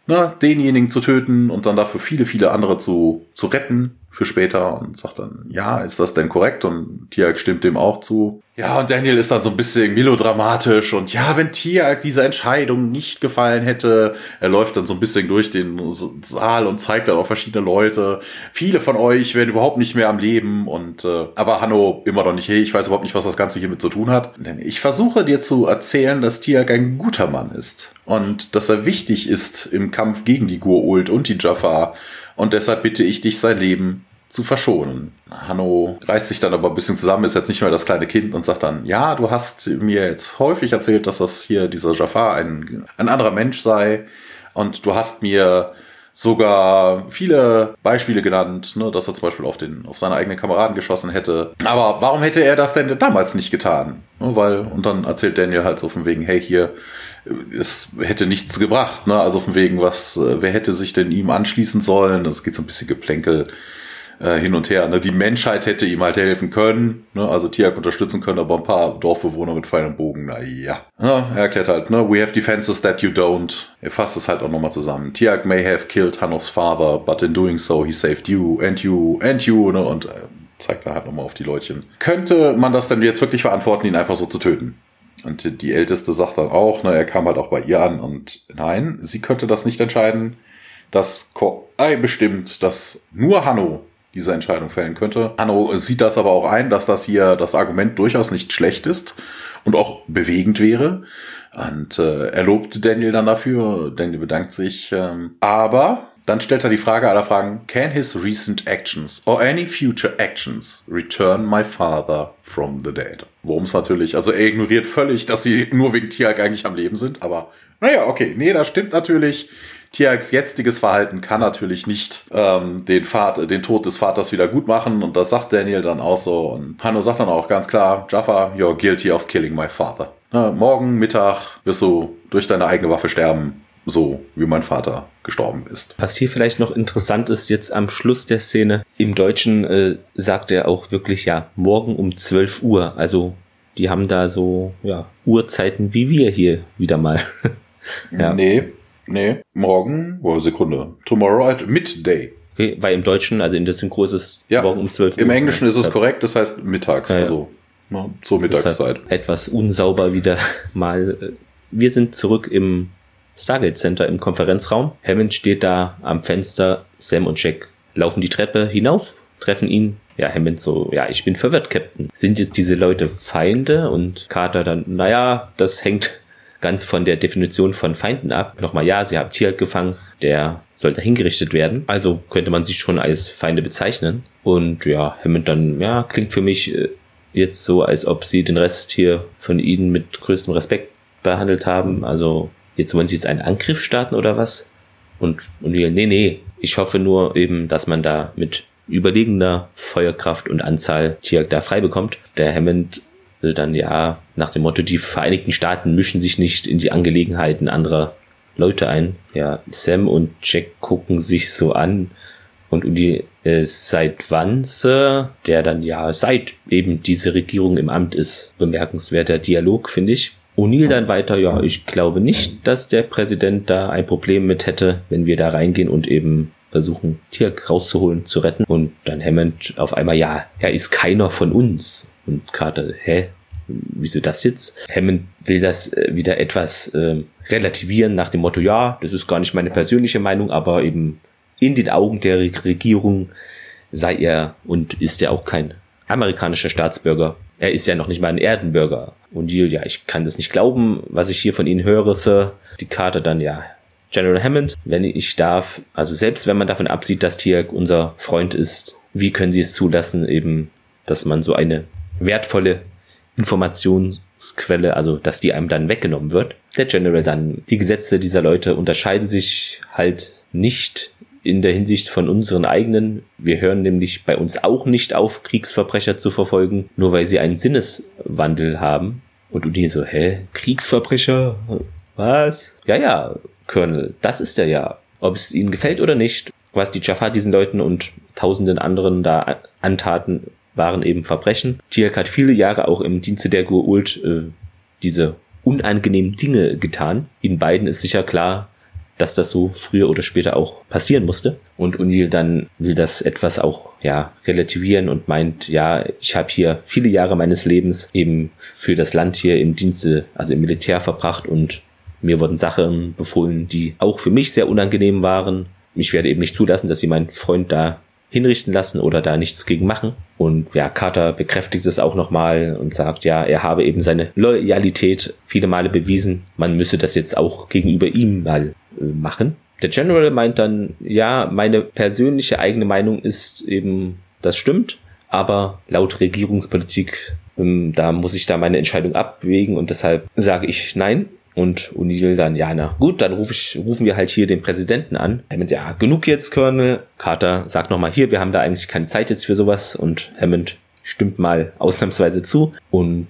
ne, denjenigen zu töten und dann dafür viele, viele andere zu, zu retten für später und sagt dann, ja, ist das denn korrekt? Und Tiag stimmt dem auch zu. Ja, und Daniel ist dann so ein bisschen melodramatisch und ja, wenn Tiag diese Entscheidung nicht gefallen hätte, er läuft dann so ein bisschen durch den Saal und zeigt dann auch verschiedene Leute. Viele von euch werden überhaupt nicht mehr am Leben und äh, aber Hanno immer noch nicht, hey, ich weiß überhaupt nicht, was das Ganze hiermit zu tun hat. Denn ich versuche dir zu erzählen, dass Tiag ein guter Mann ist und dass er wichtig ist im Kampf gegen die Gur-Ult und die Jaffa und deshalb bitte ich dich, sein Leben zu verschonen. Hanno reißt sich dann aber ein bisschen zusammen, ist jetzt nicht mehr das kleine Kind und sagt dann, ja, du hast mir jetzt häufig erzählt, dass das hier dieser Jafar ein, ein anderer Mensch sei und du hast mir sogar viele Beispiele genannt, ne, dass er zum Beispiel auf, den, auf seine eigenen Kameraden geschossen hätte. Aber warum hätte er das denn damals nicht getan? Ne, weil, und dann erzählt Daniel halt so von wegen, hey, hier, es hätte nichts gebracht, ne? Also von wegen, was, äh, wer hätte sich denn ihm anschließen sollen? Das geht so ein bisschen Geplänkel äh, hin und her. Ne? Die Menschheit hätte ihm halt helfen können, ne? also Tiak unterstützen können, aber ein paar Dorfbewohner mit Pfeil Bogen, na ja. ja. Er erklärt halt, ne, we have defenses that you don't. Er fasst es halt auch nochmal zusammen. Tiak may have killed Hannos father, but in doing so he saved you and you and you, ne? Und äh, zeigt da halt nochmal auf die Leutchen. Könnte man das denn jetzt wirklich verantworten, ihn einfach so zu töten? Und die Älteste sagt dann auch, ne, er kam halt auch bei ihr an und nein, sie könnte das nicht entscheiden. Das Koei bestimmt, dass nur Hanno diese Entscheidung fällen könnte. Hanno sieht das aber auch ein, dass das hier das Argument durchaus nicht schlecht ist und auch bewegend wäre. Und äh, er lobt Daniel dann dafür. Daniel bedankt sich. Ähm, aber dann stellt er die Frage aller Fragen, can his recent actions or any future actions return my father from the dead? Worum es natürlich, also er ignoriert völlig, dass sie nur wegen Tiag eigentlich am Leben sind, aber naja, okay, nee, das stimmt natürlich. Tiags jetziges Verhalten kann natürlich nicht ähm, den, Vater, den Tod des Vaters wieder gut machen und das sagt Daniel dann auch so. Und Hanno sagt dann auch ganz klar, Jaffa, you're guilty of killing my father. Na, morgen Mittag wirst du durch deine eigene Waffe sterben so wie mein Vater gestorben ist. Was hier vielleicht noch interessant ist, jetzt am Schluss der Szene, im Deutschen äh, sagt er auch wirklich ja, morgen um 12 Uhr. Also die haben da so ja, Uhrzeiten wie wir hier wieder mal. ja. Nee, nee, morgen, oh, Sekunde, tomorrow at midday. Okay, weil im Deutschen, also in der Synchro ist es ja, morgen um 12 Uhr. Im Englischen ist es korrekt, das heißt mittags, ja, also ne, zur Mittagszeit. Etwas unsauber wieder mal. Wir sind zurück im Stargate Center im Konferenzraum. Hammond steht da am Fenster. Sam und Jack laufen die Treppe hinauf, treffen ihn. Ja, Hammond so, ja, ich bin verwirrt, Captain. Sind jetzt diese Leute Feinde? Und Carter dann, naja, das hängt ganz von der Definition von Feinden ab. Nochmal, ja, sie haben Tier gefangen, der sollte hingerichtet werden. Also könnte man sich schon als Feinde bezeichnen. Und ja, Hammond dann, ja, klingt für mich äh, jetzt so, als ob sie den Rest hier von ihnen mit größtem Respekt behandelt haben. Also jetzt wollen sie jetzt einen Angriff starten oder was? Und, wir, nee, nee, ich hoffe nur eben, dass man da mit überlegener Feuerkraft und Anzahl Tiag da frei bekommt. Der Hammond dann ja nach dem Motto, die Vereinigten Staaten mischen sich nicht in die Angelegenheiten anderer Leute ein. Ja, Sam und Jack gucken sich so an und Uli äh, seit Sir? Der dann ja seit eben diese Regierung im Amt ist. Bemerkenswerter Dialog, finde ich. O'Neill dann weiter, ja, ich glaube nicht, dass der Präsident da ein Problem mit hätte, wenn wir da reingehen und eben versuchen, Tirk rauszuholen, zu retten. Und dann Hammond auf einmal, ja, er ist keiner von uns. Und Carter, hä? Wieso das jetzt? Hammond will das äh, wieder etwas äh, relativieren nach dem Motto, ja, das ist gar nicht meine persönliche Meinung, aber eben in den Augen der Regierung sei er und ist er auch kein amerikanischer Staatsbürger. Er ist ja noch nicht mal ein Erdenbürger. Und Jill, ja, ich kann das nicht glauben, was ich hier von Ihnen höre, Sir. Die Karte dann, ja, General Hammond, wenn ich darf, also selbst wenn man davon absieht, dass Tiag unser Freund ist, wie können Sie es zulassen, eben, dass man so eine wertvolle Informationsquelle, also dass die einem dann weggenommen wird? Der General dann, die Gesetze dieser Leute unterscheiden sich halt nicht in der Hinsicht von unseren eigenen. Wir hören nämlich bei uns auch nicht auf, Kriegsverbrecher zu verfolgen, nur weil sie einen Sinneswandel haben. Und du dir so, hä? Kriegsverbrecher? Was? Ja, ja, Colonel, das ist er ja. Ob es ihnen gefällt oder nicht, was die Jaffa diesen Leuten und tausenden anderen da antaten, waren eben Verbrechen. Tiak hat viele Jahre auch im Dienste der Gurult äh, diese unangenehmen Dinge getan. Ihnen beiden ist sicher klar, dass das so früher oder später auch passieren musste. Und O'Neill dann will das etwas auch ja relativieren und meint, ja, ich habe hier viele Jahre meines Lebens eben für das Land hier im Dienste, also im Militär verbracht und mir wurden Sachen befohlen, die auch für mich sehr unangenehm waren. Ich werde eben nicht zulassen, dass sie meinen Freund da hinrichten lassen oder da nichts gegen machen. Und ja, Carter bekräftigt es auch nochmal und sagt, ja, er habe eben seine Loyalität viele Male bewiesen. Man müsse das jetzt auch gegenüber ihm mal äh, machen. Der General meint dann, ja, meine persönliche eigene Meinung ist eben, das stimmt, aber laut Regierungspolitik, ähm, da muss ich da meine Entscheidung abwägen und deshalb sage ich nein. Und O'Neill dann, ja, na gut, dann ruf ich, rufen wir halt hier den Präsidenten an. Hammond, ja, genug jetzt, Colonel. Carter sagt nochmal hier, wir haben da eigentlich keine Zeit jetzt für sowas. Und Hammond stimmt mal ausnahmsweise zu. Und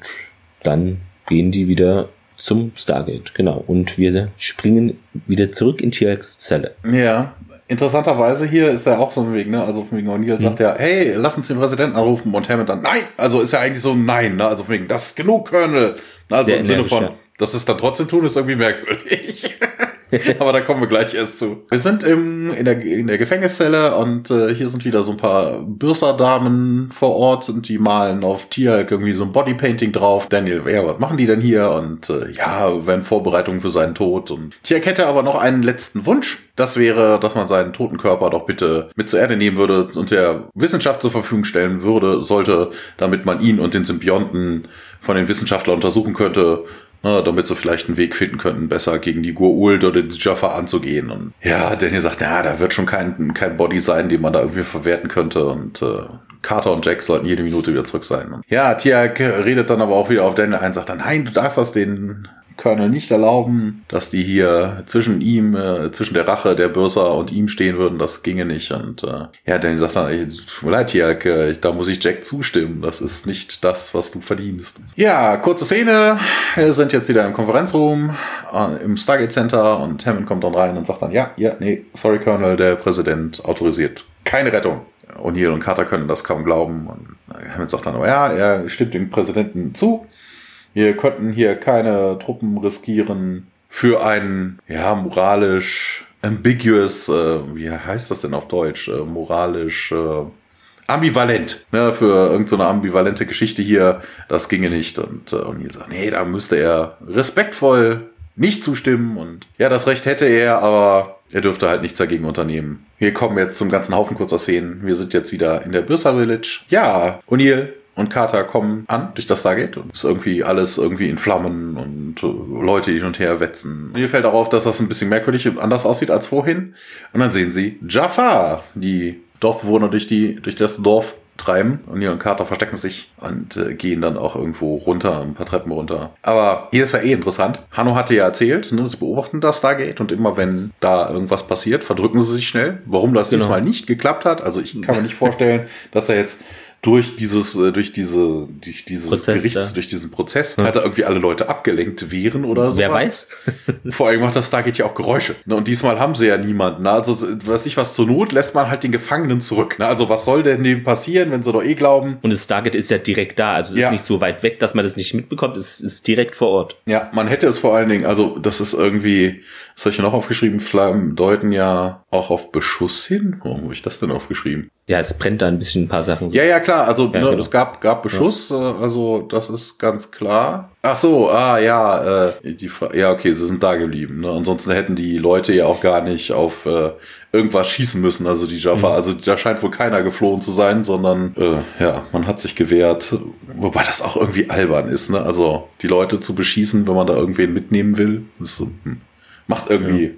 dann gehen die wieder zum Stargate, genau. Und wir springen wieder zurück in Tiax Zelle. Ja, interessanterweise hier ist er auch so ein Weg, ne? Also von wegen O'Neill sagt ja, hey, lass uns den Präsidenten anrufen und Hammond dann, nein! Also ist ja eigentlich so ein Nein, ne? Also von wegen, das ist genug, Colonel. Also Sehr im Sinne von, ja. Dass es dann trotzdem tun, ist irgendwie merkwürdig. Aber da kommen wir gleich erst zu. Wir sind im, in, der, in der Gefängniszelle und äh, hier sind wieder so ein paar Bürserdamen vor Ort und die malen auf Tier irgendwie so ein Bodypainting drauf. Daniel, ja, was machen die denn hier? Und äh, ja, werden Vorbereitungen für seinen Tod. Und Tiak hätte aber noch einen letzten Wunsch. Das wäre, dass man seinen toten Körper doch bitte mit zur Erde nehmen würde und der Wissenschaft zur Verfügung stellen würde, sollte, damit man ihn und den Symbionten von den Wissenschaftlern untersuchen könnte ne, damit sie vielleicht einen Weg finden könnten, besser gegen die Gurult oder die Jaffa anzugehen. Und ja, Daniel sagt, na, da wird schon kein, kein Body sein, den man da irgendwie verwerten könnte. Und äh, Carter und Jack sollten jede Minute wieder zurück sein. Und ja, Tiak redet dann aber auch wieder auf Daniel ein, sagt dann, nein, du darfst das den Colonel nicht erlauben, dass die hier zwischen ihm, äh, zwischen der Rache der Börser und ihm stehen würden. Das ginge nicht. Und äh, ja, Danny sagt dann, tut mir leid, Tiak, äh, da muss ich Jack zustimmen. Das ist nicht das, was du verdienst. Ja, kurze Szene. Wir sind jetzt wieder im Konferenzraum äh, im Stargate Center und Hammond kommt dann rein und sagt dann, ja, ja, nee, sorry, Colonel, der Präsident autorisiert keine Rettung. O'Neill und Carter können das kaum glauben. Und Hammond sagt dann, aber ja, er stimmt dem Präsidenten zu. Wir könnten hier keine Truppen riskieren für einen, ja, moralisch ambiguous, äh, wie heißt das denn auf Deutsch? Äh, moralisch äh, ambivalent, ne, für irgendeine so ambivalente Geschichte hier, das ginge nicht. Und, äh, ihr sagt, nee, da müsste er respektvoll nicht zustimmen. Und ja, das Recht hätte er, aber er dürfte halt nichts dagegen unternehmen. Wir kommen jetzt zum ganzen Haufen kurzer Szenen. Wir sind jetzt wieder in der Bürsa Village. Ja, O'Neill und Carter kommen an durch das Stargate und ist irgendwie alles irgendwie in Flammen und äh, Leute hin und her wetzen. Mir fällt auch auf, dass das ein bisschen merkwürdig und anders aussieht als vorhin. Und dann sehen sie Jafar, die Dorfbewohner durch die, durch das Dorf treiben. Und Neil und Carter verstecken sich und äh, gehen dann auch irgendwo runter, ein paar Treppen runter. Aber hier ist ja eh interessant. Hanno hatte ja erzählt, ne, sie beobachten das Stargate und immer wenn da irgendwas passiert, verdrücken sie sich schnell. Warum das Genau. diesmal nicht geklappt hat, also ich kann mir nicht vorstellen, dass er jetzt durch dieses, äh, durch diese, durch dieses Prozess, Gerichts, ja. durch diesen Prozess, halt da irgendwie alle Leute abgelenkt wären oder so. Wer weiß? Vor allem macht das Stargate ja auch Geräusche. Ne? Und diesmal haben sie ja niemanden. Ne? Also, weiß ich was, zur Not lässt man halt den Gefangenen zurück. Ne? Also, was soll denn dem passieren, wenn sie doch eh glauben? Und das Stargate ist ja direkt da. Also es Ja. ist nicht so weit weg, dass man das nicht mitbekommt. Es ist direkt vor Ort. Ja, man hätte es vor allen Dingen, also, das ist irgendwie, was habe ich noch aufgeschrieben? Flammen deuten ja auch auf Beschuss hin. Warum habe ich das denn aufgeschrieben? Ja, es brennt da ein bisschen ein paar Sachen. Ja, ja, klar. Also Ja, ne, genau. es gab, gab Beschuss, äh, also das ist ganz klar. Ach so, ah ja, äh, die Fra ja, okay, sie sind da geblieben. Ne? Ansonsten hätten die Leute ja auch gar nicht auf äh, irgendwas schießen müssen. Also die Jaffa, Mhm. also da scheint wohl keiner geflohen zu sein, sondern äh, ja, man hat sich gewehrt. Wobei das auch irgendwie albern ist. Ne? Also die Leute zu beschießen, wenn man da irgendwen mitnehmen will, ist so, hm, macht irgendwie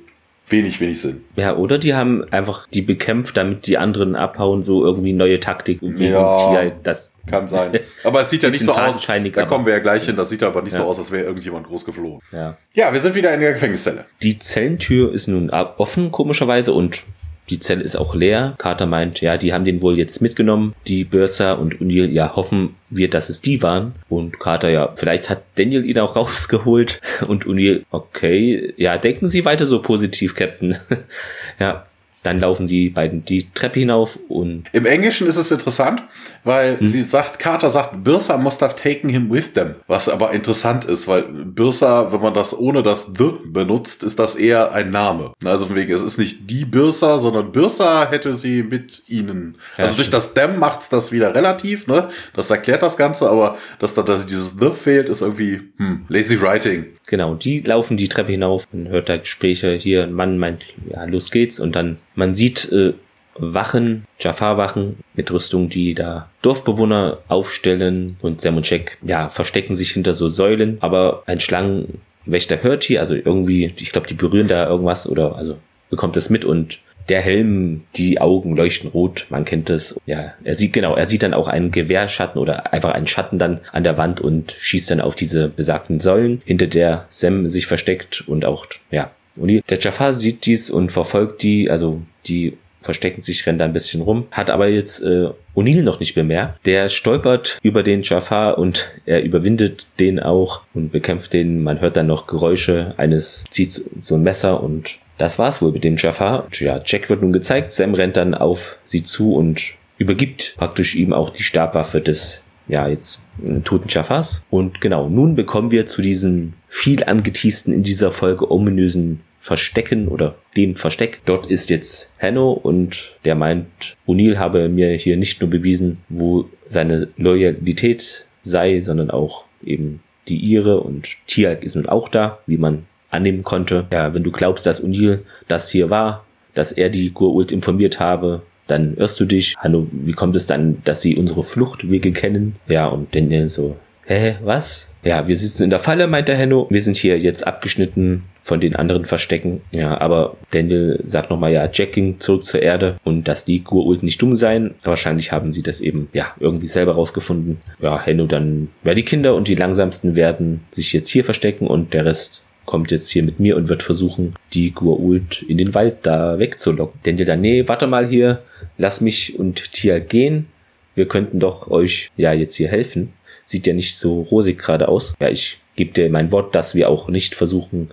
wenig, wenig Sinn. Ja, oder die haben einfach die bekämpft, damit die anderen abhauen, so irgendwie neue Taktik. Und Ja. ja, das Kann sein. Aber es sieht ja nicht so aus. Da kommen wir ja gleich hin. Das sieht aber nicht so Ja. aus, als wäre irgendjemand groß geflohen. ja. Ja, wir sind wieder in der Gefängniszelle. Die Zellentür ist nun offen, komischerweise, und die Zelle ist auch leer. Carter meint, ja, die haben den wohl jetzt mitgenommen, die Börser und O'Neill, ja, hoffen wir, dass es die waren. Und Carter, ja, vielleicht hat Daniel ihn auch rausgeholt. Und O'Neill, okay, ja, denken Sie weiter so positiv, Captain. ja, dann laufen die beiden die Treppe hinauf und Im Englischen ist es interessant, weil sie sagt, Carter sagt, Birsa must have taken him with them. Was aber interessant ist, weil Birsa, wenn man das ohne das the benutzt, ist das eher ein Name. Also von wegen, es ist nicht die Birsa, sondern Birsa hätte sie mit ihnen. Ja, also durch das them macht's das wieder relativ, ne? Das erklärt das Ganze, aber dass da dass dieses the fehlt, ist irgendwie hm, lazy writing. Genau, die laufen die Treppe hinauf, man hört da Gespräche, hier ein Mann meint, ja, los geht's und dann, man sieht äh, Wachen, Jafar-Wachen mit Rüstung, die da Dorfbewohner aufstellen und Sam und Jack, ja, verstecken sich hinter so Säulen, aber ein Schlangenwächter hört hier, also irgendwie, ich glaube, die berühren da irgendwas oder, also bekommt das mit und der Helm, die Augen leuchten rot, man kennt es. Ja, er sieht genau, er sieht dann auch einen Gewehrschatten oder einfach einen Schatten dann an der Wand und schießt dann auf diese besagten Säulen, hinter der Sam sich versteckt und auch, ja. Und der Jafar sieht dies und verfolgt die, also die verstecken sich, rennen da ein bisschen rum, hat aber jetzt äh, O'Neill noch nicht bemerkt. Der stolpert über den Jafar und er überwindet den auch und bekämpft den. Man hört dann noch Geräusche eines, zieht so ein Messer und das war's wohl mit dem Jafar. Ja, Jack wird nun gezeigt, Sam rennt dann auf sie zu und übergibt praktisch ihm auch die Stabwaffe des ja, jetzt äh, toten Jafars. Und genau, nun bekommen wir zu diesen viel angeteasten in dieser Folge ominösen Verstecken oder dem Versteck. Dort ist jetzt Hanno und der meint, O'Neill habe mir hier nicht nur bewiesen, wo seine Loyalität sei, sondern auch eben die ihre und Tialk ist nun auch da, wie man annehmen konnte. Ja, wenn du glaubst, dass O'Neill das hier war, dass er die Gurult informiert habe, dann irrst du dich. Hanno, wie kommt es dann, dass sie unsere Fluchtwege kennen? Ja, und Daniel so, hä, was? Ja, wir sitzen in der Falle, meint der Henno. Wir sind hier jetzt abgeschnitten von den anderen Verstecken. Ja, aber Daniel sagt nochmal, ja, Jack ging zurück zur Erde und dass die Gurult nicht dumm seien. Wahrscheinlich haben sie das eben, ja, irgendwie selber rausgefunden. Ja, Henno dann, ja, die Kinder und die langsamsten werden sich jetzt hier verstecken und der Rest kommt jetzt hier mit mir und wird versuchen, die Gurult in den Wald da wegzulocken. Daniel dann, nee, warte mal hier, lass mich und Tia gehen. Wir könnten doch euch ja jetzt hier helfen. Sieht ja nicht so rosig gerade aus. Ja, ich gebe dir mein Wort, dass wir auch nicht versuchen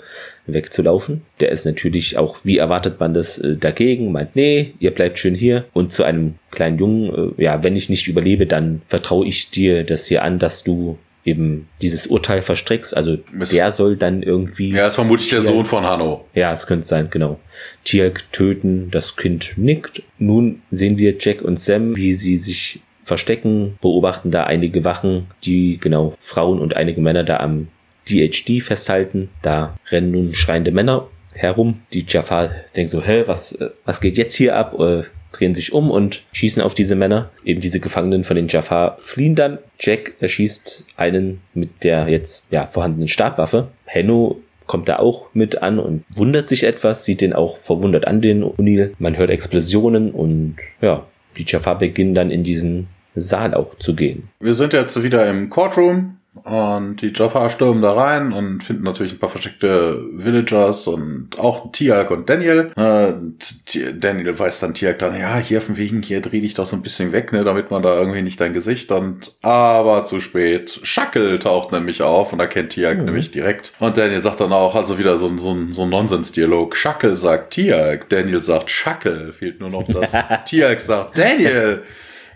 wegzulaufen. Der ist natürlich auch, wie erwartet man das, äh, dagegen, meint, nee, ihr bleibt schön hier. Und zu einem kleinen Jungen, äh, ja, wenn ich nicht überlebe, dann vertraue ich dir das hier an, dass du eben dieses Urteil verstrickst. Also Miss- der soll dann irgendwie. Ja, ist vermutlich der Ja. Sohn von Hanno. Ja, es könnte sein, genau. Tirk töten, das Kind nickt. Nun sehen wir Jack und Sam, wie sie sich verstecken, beobachten da einige Wachen, die genau Frauen und einige Männer da am DHD festhalten. Da rennen nun schreiende Männer herum. Die Jafar denken so, hä, was, äh, was geht jetzt hier ab? Drehen sich um und schießen auf diese Männer. Eben diese Gefangenen von den Jafar fliehen dann. Jack erschießt einen mit der jetzt ja vorhandenen Stabwaffe. Henno kommt da auch mit an und wundert sich etwas, sieht den auch verwundert an, den O'Neill. Man hört Explosionen und ja, die Jafar beginnen dann in diesen Saal auch zu gehen. Wir sind jetzt wieder im Courtroom und die Jaffa stürmen da rein und finden natürlich ein paar versteckte Villagers und auch Tiag und Daniel. Äh, Daniel weiß dann Tiag dann, ja, hier von wegen, hier dreh dich doch so ein bisschen weg, ne, damit man da irgendwie nicht dein Gesicht und aber zu spät. Schackel taucht nämlich auf und erkennt Tiag mhm. nämlich direkt. Und Daniel sagt dann auch, also wieder so, so, so ein Nonsensdialog. Schackel sagt Tiag, Daniel sagt Schackel, fehlt nur noch das. Tiag sagt Daniel.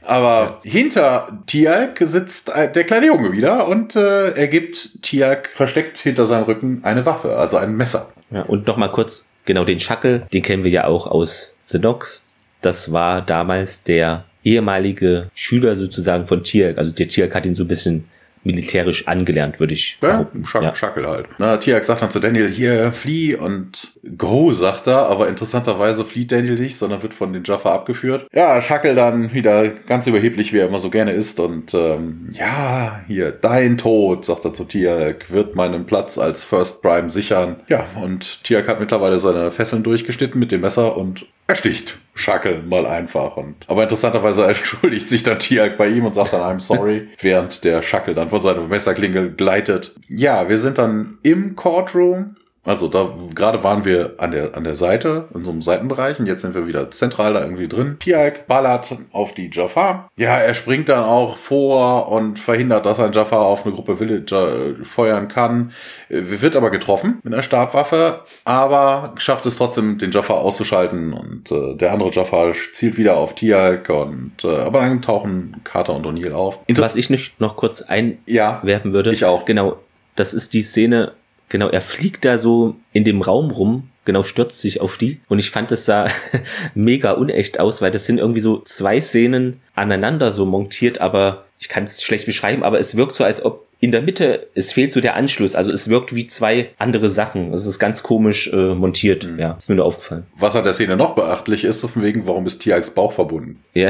Aber ja. hinter Tiag sitzt der kleine Junge wieder und äh, er gibt Tiag versteckt hinter seinem Rücken eine Waffe, also ein Messer. Ja, und nochmal kurz, genau den Schackel, den kennen wir ja auch aus The Nox. Das war damals der ehemalige Schüler sozusagen von Tiag. Also der Tiag hat ihn so ein bisschen militärisch angelernt, würde ich ja, Schack, ja. Schackel halt. Na, Tiak sagt dann zu Daniel, hier, flieh und go, sagt er, aber interessanterweise flieht Daniel nicht, sondern wird von den Jaffa abgeführt. Ja, Schackel dann wieder ganz überheblich, wie er immer so gerne ist und ähm, ja, hier, dein Tod, sagt er zu Tiak, wird meinen Platz als First Prime sichern. Ja, und Tiak hat mittlerweile seine Fesseln durchgeschnitten mit dem Messer und ersticht Schackel mal einfach. Und, aber interessanterweise entschuldigt sich dann Tiag bei ihm und sagt dann I'm sorry, während der Schackel dann von seiner Messerklinge gleitet. Ja, wir sind dann im Courtroom also da gerade waren wir an der an der Seite in so einem Seitenbereich und jetzt sind wir wieder zentral da irgendwie drin. Tiag ballert auf die Jafar. Ja, er springt dann auch vor und verhindert, dass ein Jafar auf eine Gruppe Villager feuern kann. Wird aber getroffen mit einer Stabwaffe, aber schafft es trotzdem, den Jafar auszuschalten und äh, der andere Jafar zielt wieder auf Tiag und äh, aber dann tauchen Carter und O'Neill auf. Inter Was ich nicht noch kurz einwerfen ja, würde. Ich auch. Genau. Das ist die Szene, Genau, er fliegt da so in dem Raum rum, genau stürzt sich auf die. Und ich fand es sah mega unecht aus, weil das sind irgendwie so zwei Szenen aneinander so montiert, aber ich kann es schlecht beschreiben, aber es wirkt so, als ob in der Mitte, es fehlt so der Anschluss. Also es wirkt wie zwei andere Sachen. Es ist ganz komisch äh, montiert. Mhm. Ja, ist mir nur aufgefallen. Was an der Szene noch beachtlich ist, von wegen, warum ist Tiags Bauch verbunden? Ja.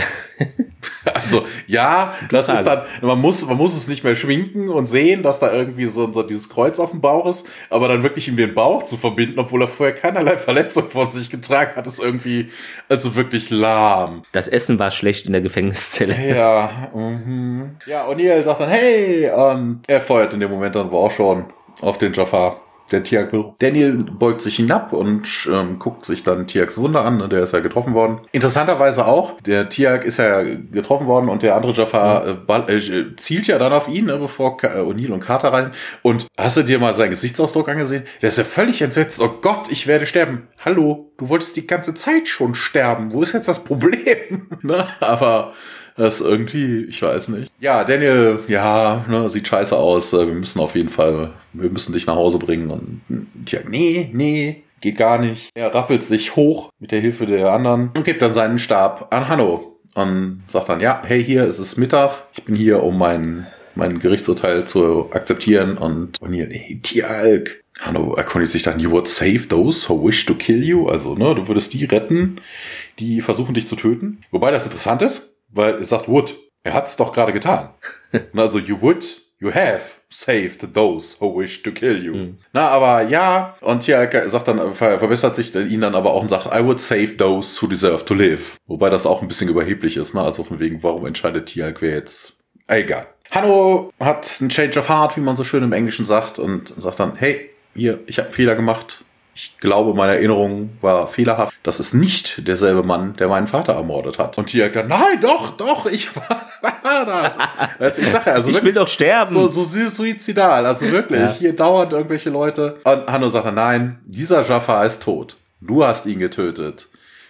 also, ja, das ist dann, man muss, man muss es nicht mehr schminken und sehen, dass da irgendwie so, so dieses Kreuz auf dem Bauch ist, aber dann wirklich ihm den Bauch zu verbinden, obwohl er vorher keinerlei Verletzung von sich getragen hat, ist irgendwie, also wirklich lahm. Das Essen war schlecht in der Gefängniszelle. Ja, mhm. Ja, O'Neill sagt dann, hey, ähm, er feuert in dem Moment dann aber auch schon auf den Jafar. Der Tiag Daniel beugt sich hinab und ähm, guckt sich dann Tiags Wunder an. Der ist ja getroffen worden. Interessanterweise auch, der Tiag ist ja getroffen worden und der andere Jafar äh, äh, zielt ja dann auf ihn, ne, bevor äh, O'Neill und Carter rein. Und hast du dir mal seinen Gesichtsausdruck angesehen? Der ist ja völlig entsetzt. Oh Gott, ich werde sterben. Hallo, du wolltest die ganze Zeit schon sterben. Wo ist jetzt das Problem? ne? Aber das ist irgendwie, ich weiß nicht. Ja, Daniel, ja, ne, sieht scheiße aus. Äh, wir müssen auf jeden Fall, wir müssen dich nach Hause bringen. Und tja, nee, nee, geht gar nicht. Er rappelt sich hoch mit der Hilfe der anderen und gibt dann seinen Stab an Hanno. Und sagt dann, ja, hey, hier ist es Mittag. Ich bin hier, um mein, mein Gerichtsurteil zu akzeptieren. Und, hier, hey, Tieralk. Hanno erkundigt sich dann, you would save those who wish to kill you. Also, ne, du würdest die retten, die versuchen dich zu töten. Wobei das interessant ist, weil er sagt would. Er hat's doch gerade getan. also you would, you have saved those who wish to kill you. Mhm. Na, aber ja, und hier sagt dann, verbessert sich ihn dann aber auch und sagt, I would save those who deserve to live. Wobei das auch ein bisschen überheblich ist, ne? Also von wegen, warum entscheidet Tiag, wer jetzt? Egal. Hanno hat einen Change of Heart, wie man so schön im Englischen sagt, und sagt dann, hey, hier, ich habe einen Fehler gemacht. Ich glaube, meine Erinnerung war fehlerhaft. Das ist nicht derselbe Mann, der meinen Vater ermordet hat. Und hier dann, nein, doch, doch, ich war, war das. ich sage also ich will doch sterben. So, so suizidal, also wirklich. Ja. Hier dauernd irgendwelche Leute. Und Hanno sagt dann, nein, dieser Jaffa ist tot. Du hast ihn getötet.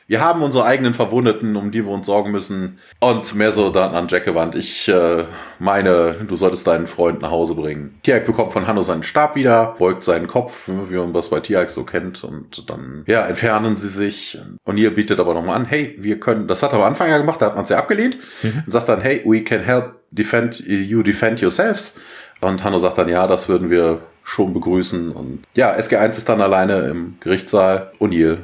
Wir haben unsere eigenen Verwundeten, um die wir uns sorgen müssen. Und mehr so dann an Jack gewandt. Ich äh, meine, du solltest deinen Freund nach Hause bringen. Tiag bekommt von Hanno seinen Stab wieder, beugt seinen Kopf, wie man das bei Tiag so kennt. Und dann, ja, entfernen sie sich. Und ihr bietet aber nochmal an, hey, wir können, das hat er am Anfang ja gemacht, da hat man es ja abgelehnt. Mhm. Und sagt dann, hey, we can help defend, you defend yourselves. Und Hanno sagt dann, ja, das würden wir schon begrüßen. Und ja, SG1 ist dann alleine im Gerichtssaal. O'Neill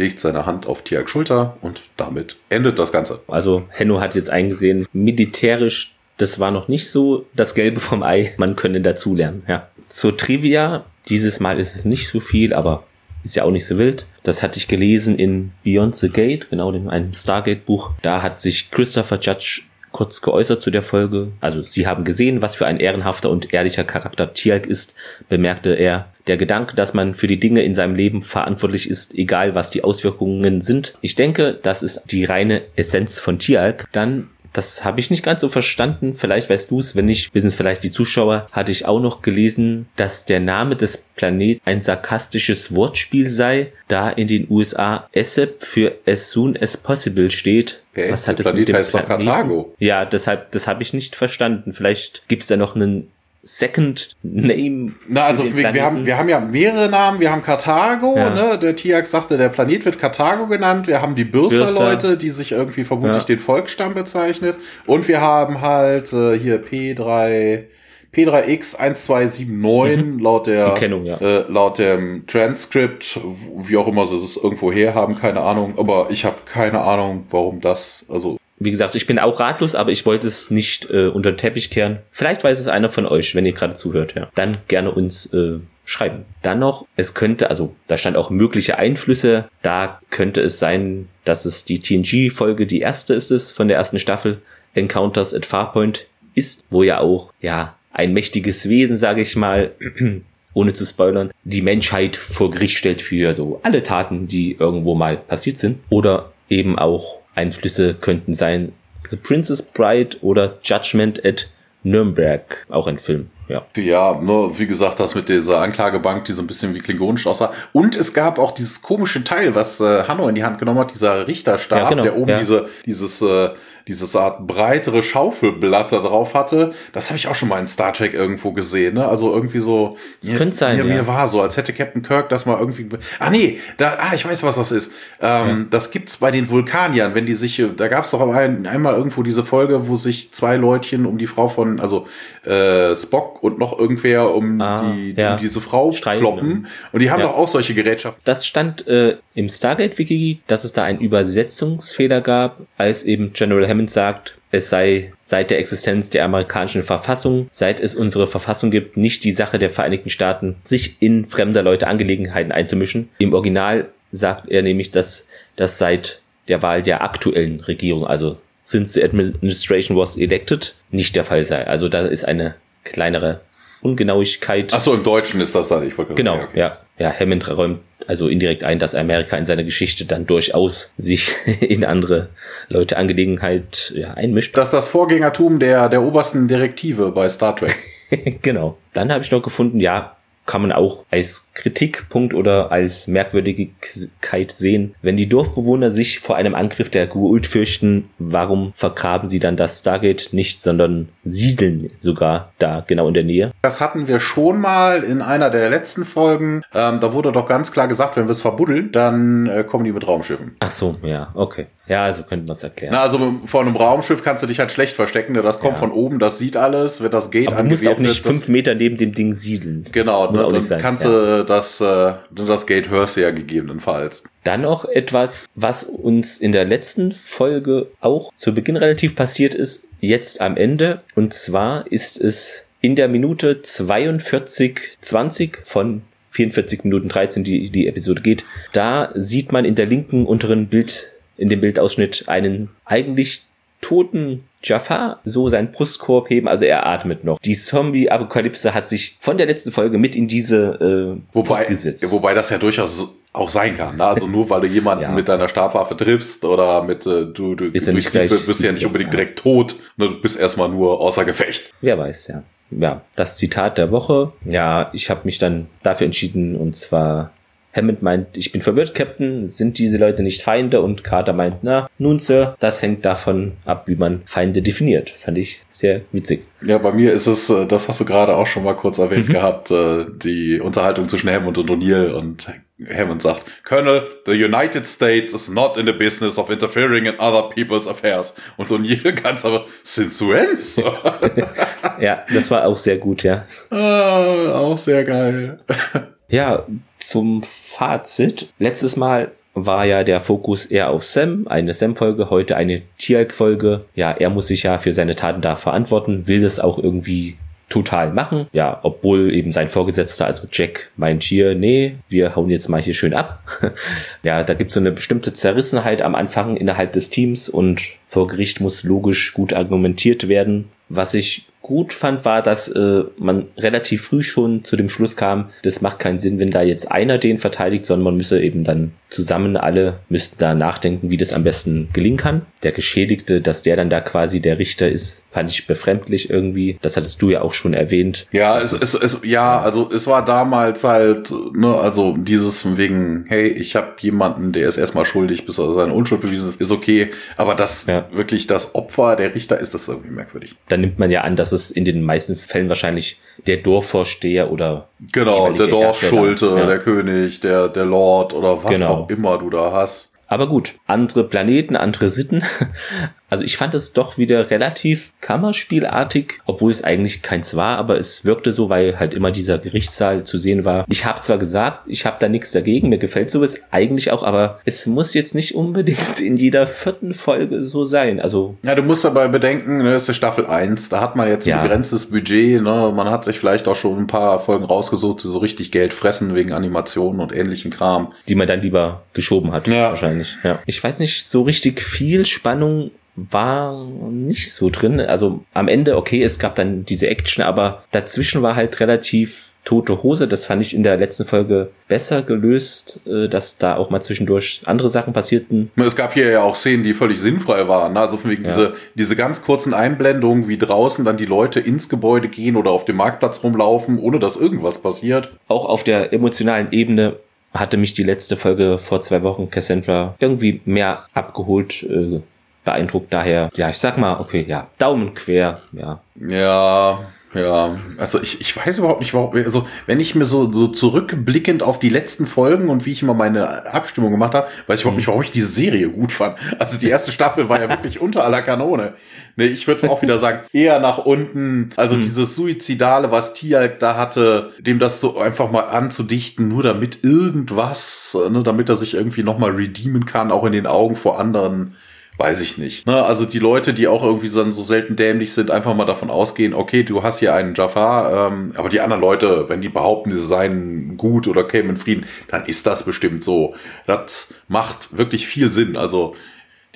legt seine Hand auf Tiags Schulter und damit endet das Ganze. Also Henno hat jetzt eingesehen, militärisch, das war noch nicht so das Gelbe vom Ei. Man könne dazulernen, ja. Zur Trivia, dieses Mal ist es nicht so viel, aber ist ja auch nicht so wild. Das hatte ich gelesen in Beyond the Gate, genau in einem Stargate-Buch. Da hat sich Christopher Judge kurz geäußert zu der Folge. Also, sie haben gesehen, was für ein ehrenhafter und ehrlicher Charakter Tialk ist, bemerkte er. Der Gedanke, dass man für die Dinge in seinem Leben verantwortlich ist, egal was die Auswirkungen sind. Ich denke, das ist die reine Essenz von Tialk. Dann das habe ich nicht ganz so verstanden. Vielleicht weißt du es, wenn nicht, wissen es vielleicht die Zuschauer. Hatte ich auch noch gelesen, dass der Name des Planeten ein sarkastisches Wortspiel sei, da in den USA ASAP für as soon as possible steht. Okay, Was hat es mit dem heißt Planeten? Karthago. Ja, deshalb, das habe ich nicht verstanden. Vielleicht gibt es da noch einen Second Name. Na, also wir, wir, haben, wir haben ja mehrere Namen. Wir haben Karthago, Ja. ne? Der Tiak sagte, der Planet wird Karthago genannt. Wir haben die Bürster-Leute, die sich irgendwie vermutlich Ja. den Volksstamm bezeichnet. Und wir haben halt äh, hier P3, P3X1279 laut der Mhm. Kennung, ja. äh, laut dem Transkript, wie auch immer sie es irgendwo her haben, keine Ahnung. Aber ich habe keine Ahnung, warum das, also Wie gesagt, ich bin auch ratlos, aber ich wollte es nicht äh, unter den Teppich kehren. Vielleicht weiß es einer von euch, wenn ihr gerade zuhört. Ja. Dann gerne uns äh, schreiben. Dann noch, es könnte, also da stand auch mögliche Einflüsse. Da könnte es sein, dass es die TNG-Folge, die erste ist es von der ersten Staffel, Encounters at Farpoint ist, wo ja auch, ja, ein mächtiges Wesen, sage ich mal, ohne zu spoilern, die Menschheit vor Gericht stellt für so alle Taten, die irgendwo mal passiert sind. Oder eben auch Einflüsse könnten sein The Princess Bride oder Judgment at Nürnberg, auch ein Film. Ja. Ja, nur wie gesagt, das mit dieser Anklagebank, die so ein bisschen wie klingonisch aussah. Und es gab auch dieses komische Teil, was äh, Hanno in die Hand genommen hat, dieser Richterstab, Ja, genau, der oben ja. diese, dieses, äh, dieses Art breitere Schaufelblatt da drauf hatte. Das habe ich auch schon mal in Star Trek irgendwo gesehen. Ne? Also irgendwie so. Das mir, könnte sein, Mir, ja. mir war so, als hätte Captain Kirk das mal irgendwie. Ah nee, da, ah ich weiß, was das ist. Ähm, Das gibt's bei den Vulkaniern, wenn die sich. äh, Da gab's doch ein, einmal irgendwo diese Folge, wo sich zwei Leutchen um die Frau von, also äh, Spock und noch irgendwer um Ah, die ja. um diese Frau Streiten, kloppen. Und die haben Ja. doch auch solche Gerätschaften. Das stand äh, im Stargate-Wiki, dass es da einen Übersetzungsfehler gab, als eben General Hammond sagt, es sei seit der Existenz der amerikanischen Verfassung, seit es unsere Verfassung gibt, nicht die Sache der Vereinigten Staaten, sich in fremder Leute Angelegenheiten einzumischen. Im Original sagt er nämlich, dass das seit der Wahl der aktuellen Regierung, also since the administration was elected, nicht der Fall sei. Also da ist eine kleinere Ungenauigkeit. Ach so, im Deutschen ist das da. Ich wollte Genau, ja, okay. ja. Ja, Hammond räumt also indirekt ein, dass Amerika in seiner Geschichte dann durchaus sich in andere Leute Angelegenheit ja, einmischt. Das ist das Vorgängertum der, der obersten Direktive bei Star Trek. genau. Dann habe ich noch gefunden, ja, kann man auch als Kritikpunkt oder als Merkwürdigkeit sehen. Wenn die Dorfbewohner sich vor einem Angriff der Guult fürchten, warum vergraben sie dann das Stargate nicht, sondern siedeln sogar da genau in der Nähe? Das hatten wir schon mal in einer der letzten Folgen. Ähm, da wurde doch ganz klar gesagt, wenn wir es verbuddeln, dann äh, kommen die mit Raumschiffen. Ach so, ja, okay. Ja, so könnte man es erklären. Na, also vor einem Raumschiff kannst du dich halt schlecht verstecken. ne? Das kommt Ja. von oben, das sieht alles. Wenn das Gate Aber du musst auch nicht fünf Meter neben dem Ding siedeln. Genau, Muss ne, dann sein, kannst ja. du das, äh, das Gate hörst du ja gegebenenfalls. Dann noch etwas, was uns in der letzten Folge auch zu Beginn relativ passiert ist, jetzt am Ende. Und zwar ist es in der Minute 42,20 von 44 Minuten 13, die die Episode geht. Da sieht man in der linken unteren Bild, in dem Bildausschnitt einen eigentlich toten Jafar so seinen Brustkorb heben, also er atmet noch. Die Zombie-Apokalypse hat sich von der letzten Folge mit in diese äh, Wobei, gesetzt. ja, wobei das ja durchaus auch sein kann. Ne? Also nur weil du jemanden Ja. mit deiner Stabwaffe triffst oder mit äh, du, du Ist ja nicht gleich- bist ja nicht unbedingt direkt tot. Ne? Du bist erstmal nur außer Gefecht. Wer weiß, ja. Ja, das Zitat der Woche. Ja, ich habe mich dann dafür entschieden und zwar Hammond meint, ich bin verwirrt, Captain, sind diese Leute nicht Feinde? Und Carter meint, na, nun, Sir, das hängt davon ab, wie man Feinde definiert. Fand ich sehr witzig. Ja, bei mir ist es, äh, das hast du gerade auch schon mal kurz erwähnt Mhm. gehabt, äh, die Unterhaltung zwischen Hammond und O'Neill und Hammond sagt, Colonel, the United States is not in the business of interfering in other people's affairs. Und O'Neill ganz aber, since when? Sir?" Ja, das war auch sehr gut, ja. ah, auch sehr geil. Ja, zum Fazit. Letztes Mal war ja der Fokus eher auf Sam, eine Sam-Folge, heute eine Tialk-Folge. Ja, er muss sich ja für seine Taten da verantworten, will das auch irgendwie total machen. Ja, obwohl eben sein Vorgesetzter, also Jack, meint hier, nee, wir hauen jetzt mal hier schön ab. ja, da gibt es so eine bestimmte Zerrissenheit am Anfang innerhalb des Teams und vor Gericht muss logisch gut argumentiert werden. Was ich gut fand, war, dass äh, man relativ früh schon zu dem Schluss kam, das macht keinen Sinn, wenn da jetzt einer den verteidigt, sondern man müsse eben dann zusammen alle müssten da nachdenken, wie das am besten gelingen kann. Der Geschädigte, dass der dann da quasi der Richter ist, fand ich befremdlich irgendwie. Das hattest du ja auch schon erwähnt. Ja, es, es, es, ja, also es war damals halt, ne, also dieses von wegen, hey, ich habe jemanden, der ist erstmal schuldig, bis er seine Unschuld bewiesen ist, ist okay. Aber dass ja. wirklich das Opfer der Richter ist, das irgendwie merkwürdig. Dann nimmt man ja an, dass es in den meisten Fällen wahrscheinlich der Dorfvorsteher oder genau der Dorfschulte, ja. der König, der der Lord oder was genau. auch immer du da hast. Aber gut, andere Planeten, andere Sitten. Also ich fand es doch wieder relativ Kammerspielartig, obwohl es eigentlich keins war, aber es wirkte so, weil halt immer dieser Gerichtssaal zu sehen war. Ich habe zwar gesagt, ich habe da nichts dagegen, mir gefällt sowas eigentlich auch, aber es muss jetzt nicht unbedingt in jeder vierten Folge so sein. Also ja, du musst aber bedenken, ne, das ist Staffel 1, da hat man jetzt ein ja. begrenztes Budget, ne? man hat sich vielleicht auch schon ein paar Folgen rausgesucht, die so richtig Geld fressen wegen Animationen und ähnlichen Kram. Die man dann lieber geschoben hat, ja. wahrscheinlich. Ja. Ich weiß nicht, so richtig viel Spannung war nicht so drin. Also am Ende, okay, es gab dann diese Action, aber dazwischen war halt relativ tote Hose. Das fand ich in der letzten Folge besser gelöst, äh, dass da auch mal zwischendurch andere Sachen passierten. Es gab hier ja auch Szenen, die völlig sinnfrei waren. Ne? Also von wegen ja. diese, diese ganz kurzen Einblendungen, wie draußen dann die Leute ins Gebäude gehen oder auf dem Marktplatz rumlaufen, ohne dass irgendwas passiert. Auch auf der emotionalen Ebene hatte mich die letzte Folge vor zwei Wochen Cassandra irgendwie mehr abgeholt. Äh, beeindruckt. Daher, ja, ich sag mal, okay, ja, Daumen quer, ja. Ja, ja, also ich, ich weiß überhaupt nicht, warum, also wenn ich mir so, so zurückblickend auf die letzten Folgen und wie ich immer meine Abstimmung gemacht habe, weiß ich überhaupt nicht, warum ich diese Serie gut fand. Also die erste Staffel war ja wirklich unter aller Kanone. Nee, ich würde auch wieder sagen, eher nach unten. Also mhm. dieses Suizidale, was Tialk da hatte, dem das so einfach mal anzudichten, nur damit irgendwas, ne, damit er sich irgendwie nochmal redeemen kann, auch in den Augen vor anderen weiß ich nicht. Ne? Also die Leute, die auch irgendwie so, so selten dämlich sind, einfach mal davon ausgehen, okay, du hast hier einen Jafar, ähm, aber die anderen Leute, wenn die behaupten, sie seien gut oder kämen in Frieden, dann ist das bestimmt so. Das macht wirklich viel Sinn. Also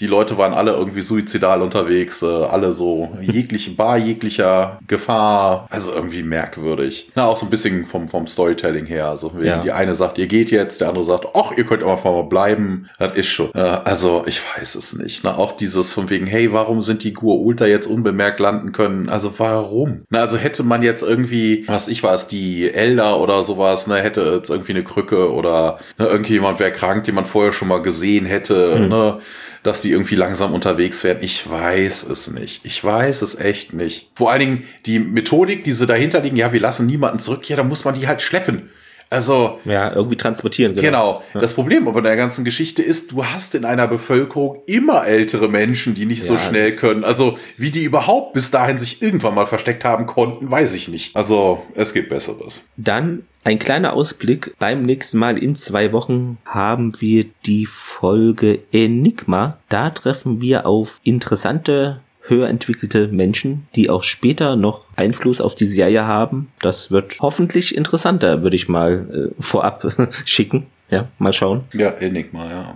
die Leute waren alle irgendwie suizidal unterwegs, äh, alle so jegliche Bar, jeglicher Gefahr. Also irgendwie merkwürdig. Na, auch so ein bisschen vom, vom Storytelling her. Also ja. die eine sagt, ihr geht jetzt, der andere sagt, ach, ihr könnt einfach mal bleiben. Das ist schon. Äh, also ich weiß es nicht. Na, auch dieses von wegen, hey, warum sind die Gur Ultra jetzt unbemerkt landen können? Also warum? Na, also hätte man jetzt irgendwie, was ich weiß, die Elder oder sowas, ne, hätte jetzt irgendwie eine Krücke oder ne, irgendjemand wäre krank, den man vorher schon mal gesehen hätte, mhm. ne? Dass die irgendwie langsam unterwegs werden. Ich weiß es nicht. Ich weiß es echt nicht. Vor allen Dingen die Methodik, die sie dahinter liegen, ja, wir lassen niemanden zurück, ja, da muss man die halt schleppen. Also. Ja, irgendwie transportieren, genau. Genau. Ja. Das Problem aber der ganzen Geschichte ist, du hast in einer Bevölkerung immer ältere Menschen, die nicht ja, so schnell können. Also, wie die überhaupt bis dahin sich irgendwann mal versteckt haben konnten, weiß ich nicht. Also, es gibt Besseres. Dann ein kleiner Ausblick. Beim nächsten Mal in zwei Wochen haben wir die Folge Enigma. Da treffen wir auf interessante höher entwickelte Menschen, die auch später noch Einfluss auf die Serie haben. Das wird hoffentlich interessanter, würde ich mal äh, vorab schicken. Ja, mal schauen. Ja, Enigma, ja.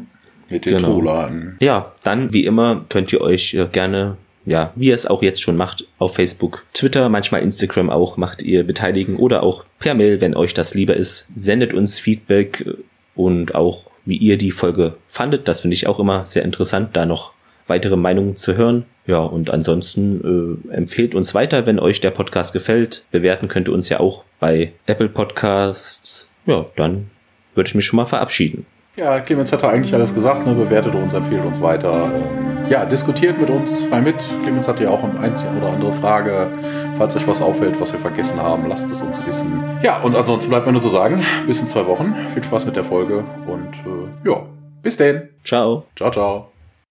Mit den genau. Troladen. Ja, dann wie immer könnt ihr euch äh, gerne ja, wie ihr es auch jetzt schon macht, auf Facebook, Twitter, manchmal Instagram auch, macht ihr beteiligen oder auch per Mail, wenn euch das lieber ist. Sendet uns Feedback äh, und auch wie ihr die Folge fandet. Das finde ich auch immer sehr interessant, da noch weitere Meinungen zu hören. Ja, und ansonsten äh, empfehlt uns weiter, wenn euch der Podcast gefällt. Bewerten könnt ihr uns ja auch bei Apple Podcasts. Ja, dann würde ich mich schon mal verabschieden. Ja, Clemens hat eigentlich alles gesagt, ne? bewertet uns, empfiehlt uns weiter. Ähm, ja, diskutiert mit uns frei mit. Clemens hat ja auch eine oder andere Frage. Falls euch was auffällt, was wir vergessen haben, lasst es uns wissen. Ja, und ansonsten bleibt mir nur zu sagen, bis in zwei Wochen. Viel Spaß mit der Folge und äh, ja, bis denn. Ciao. Ciao, ciao.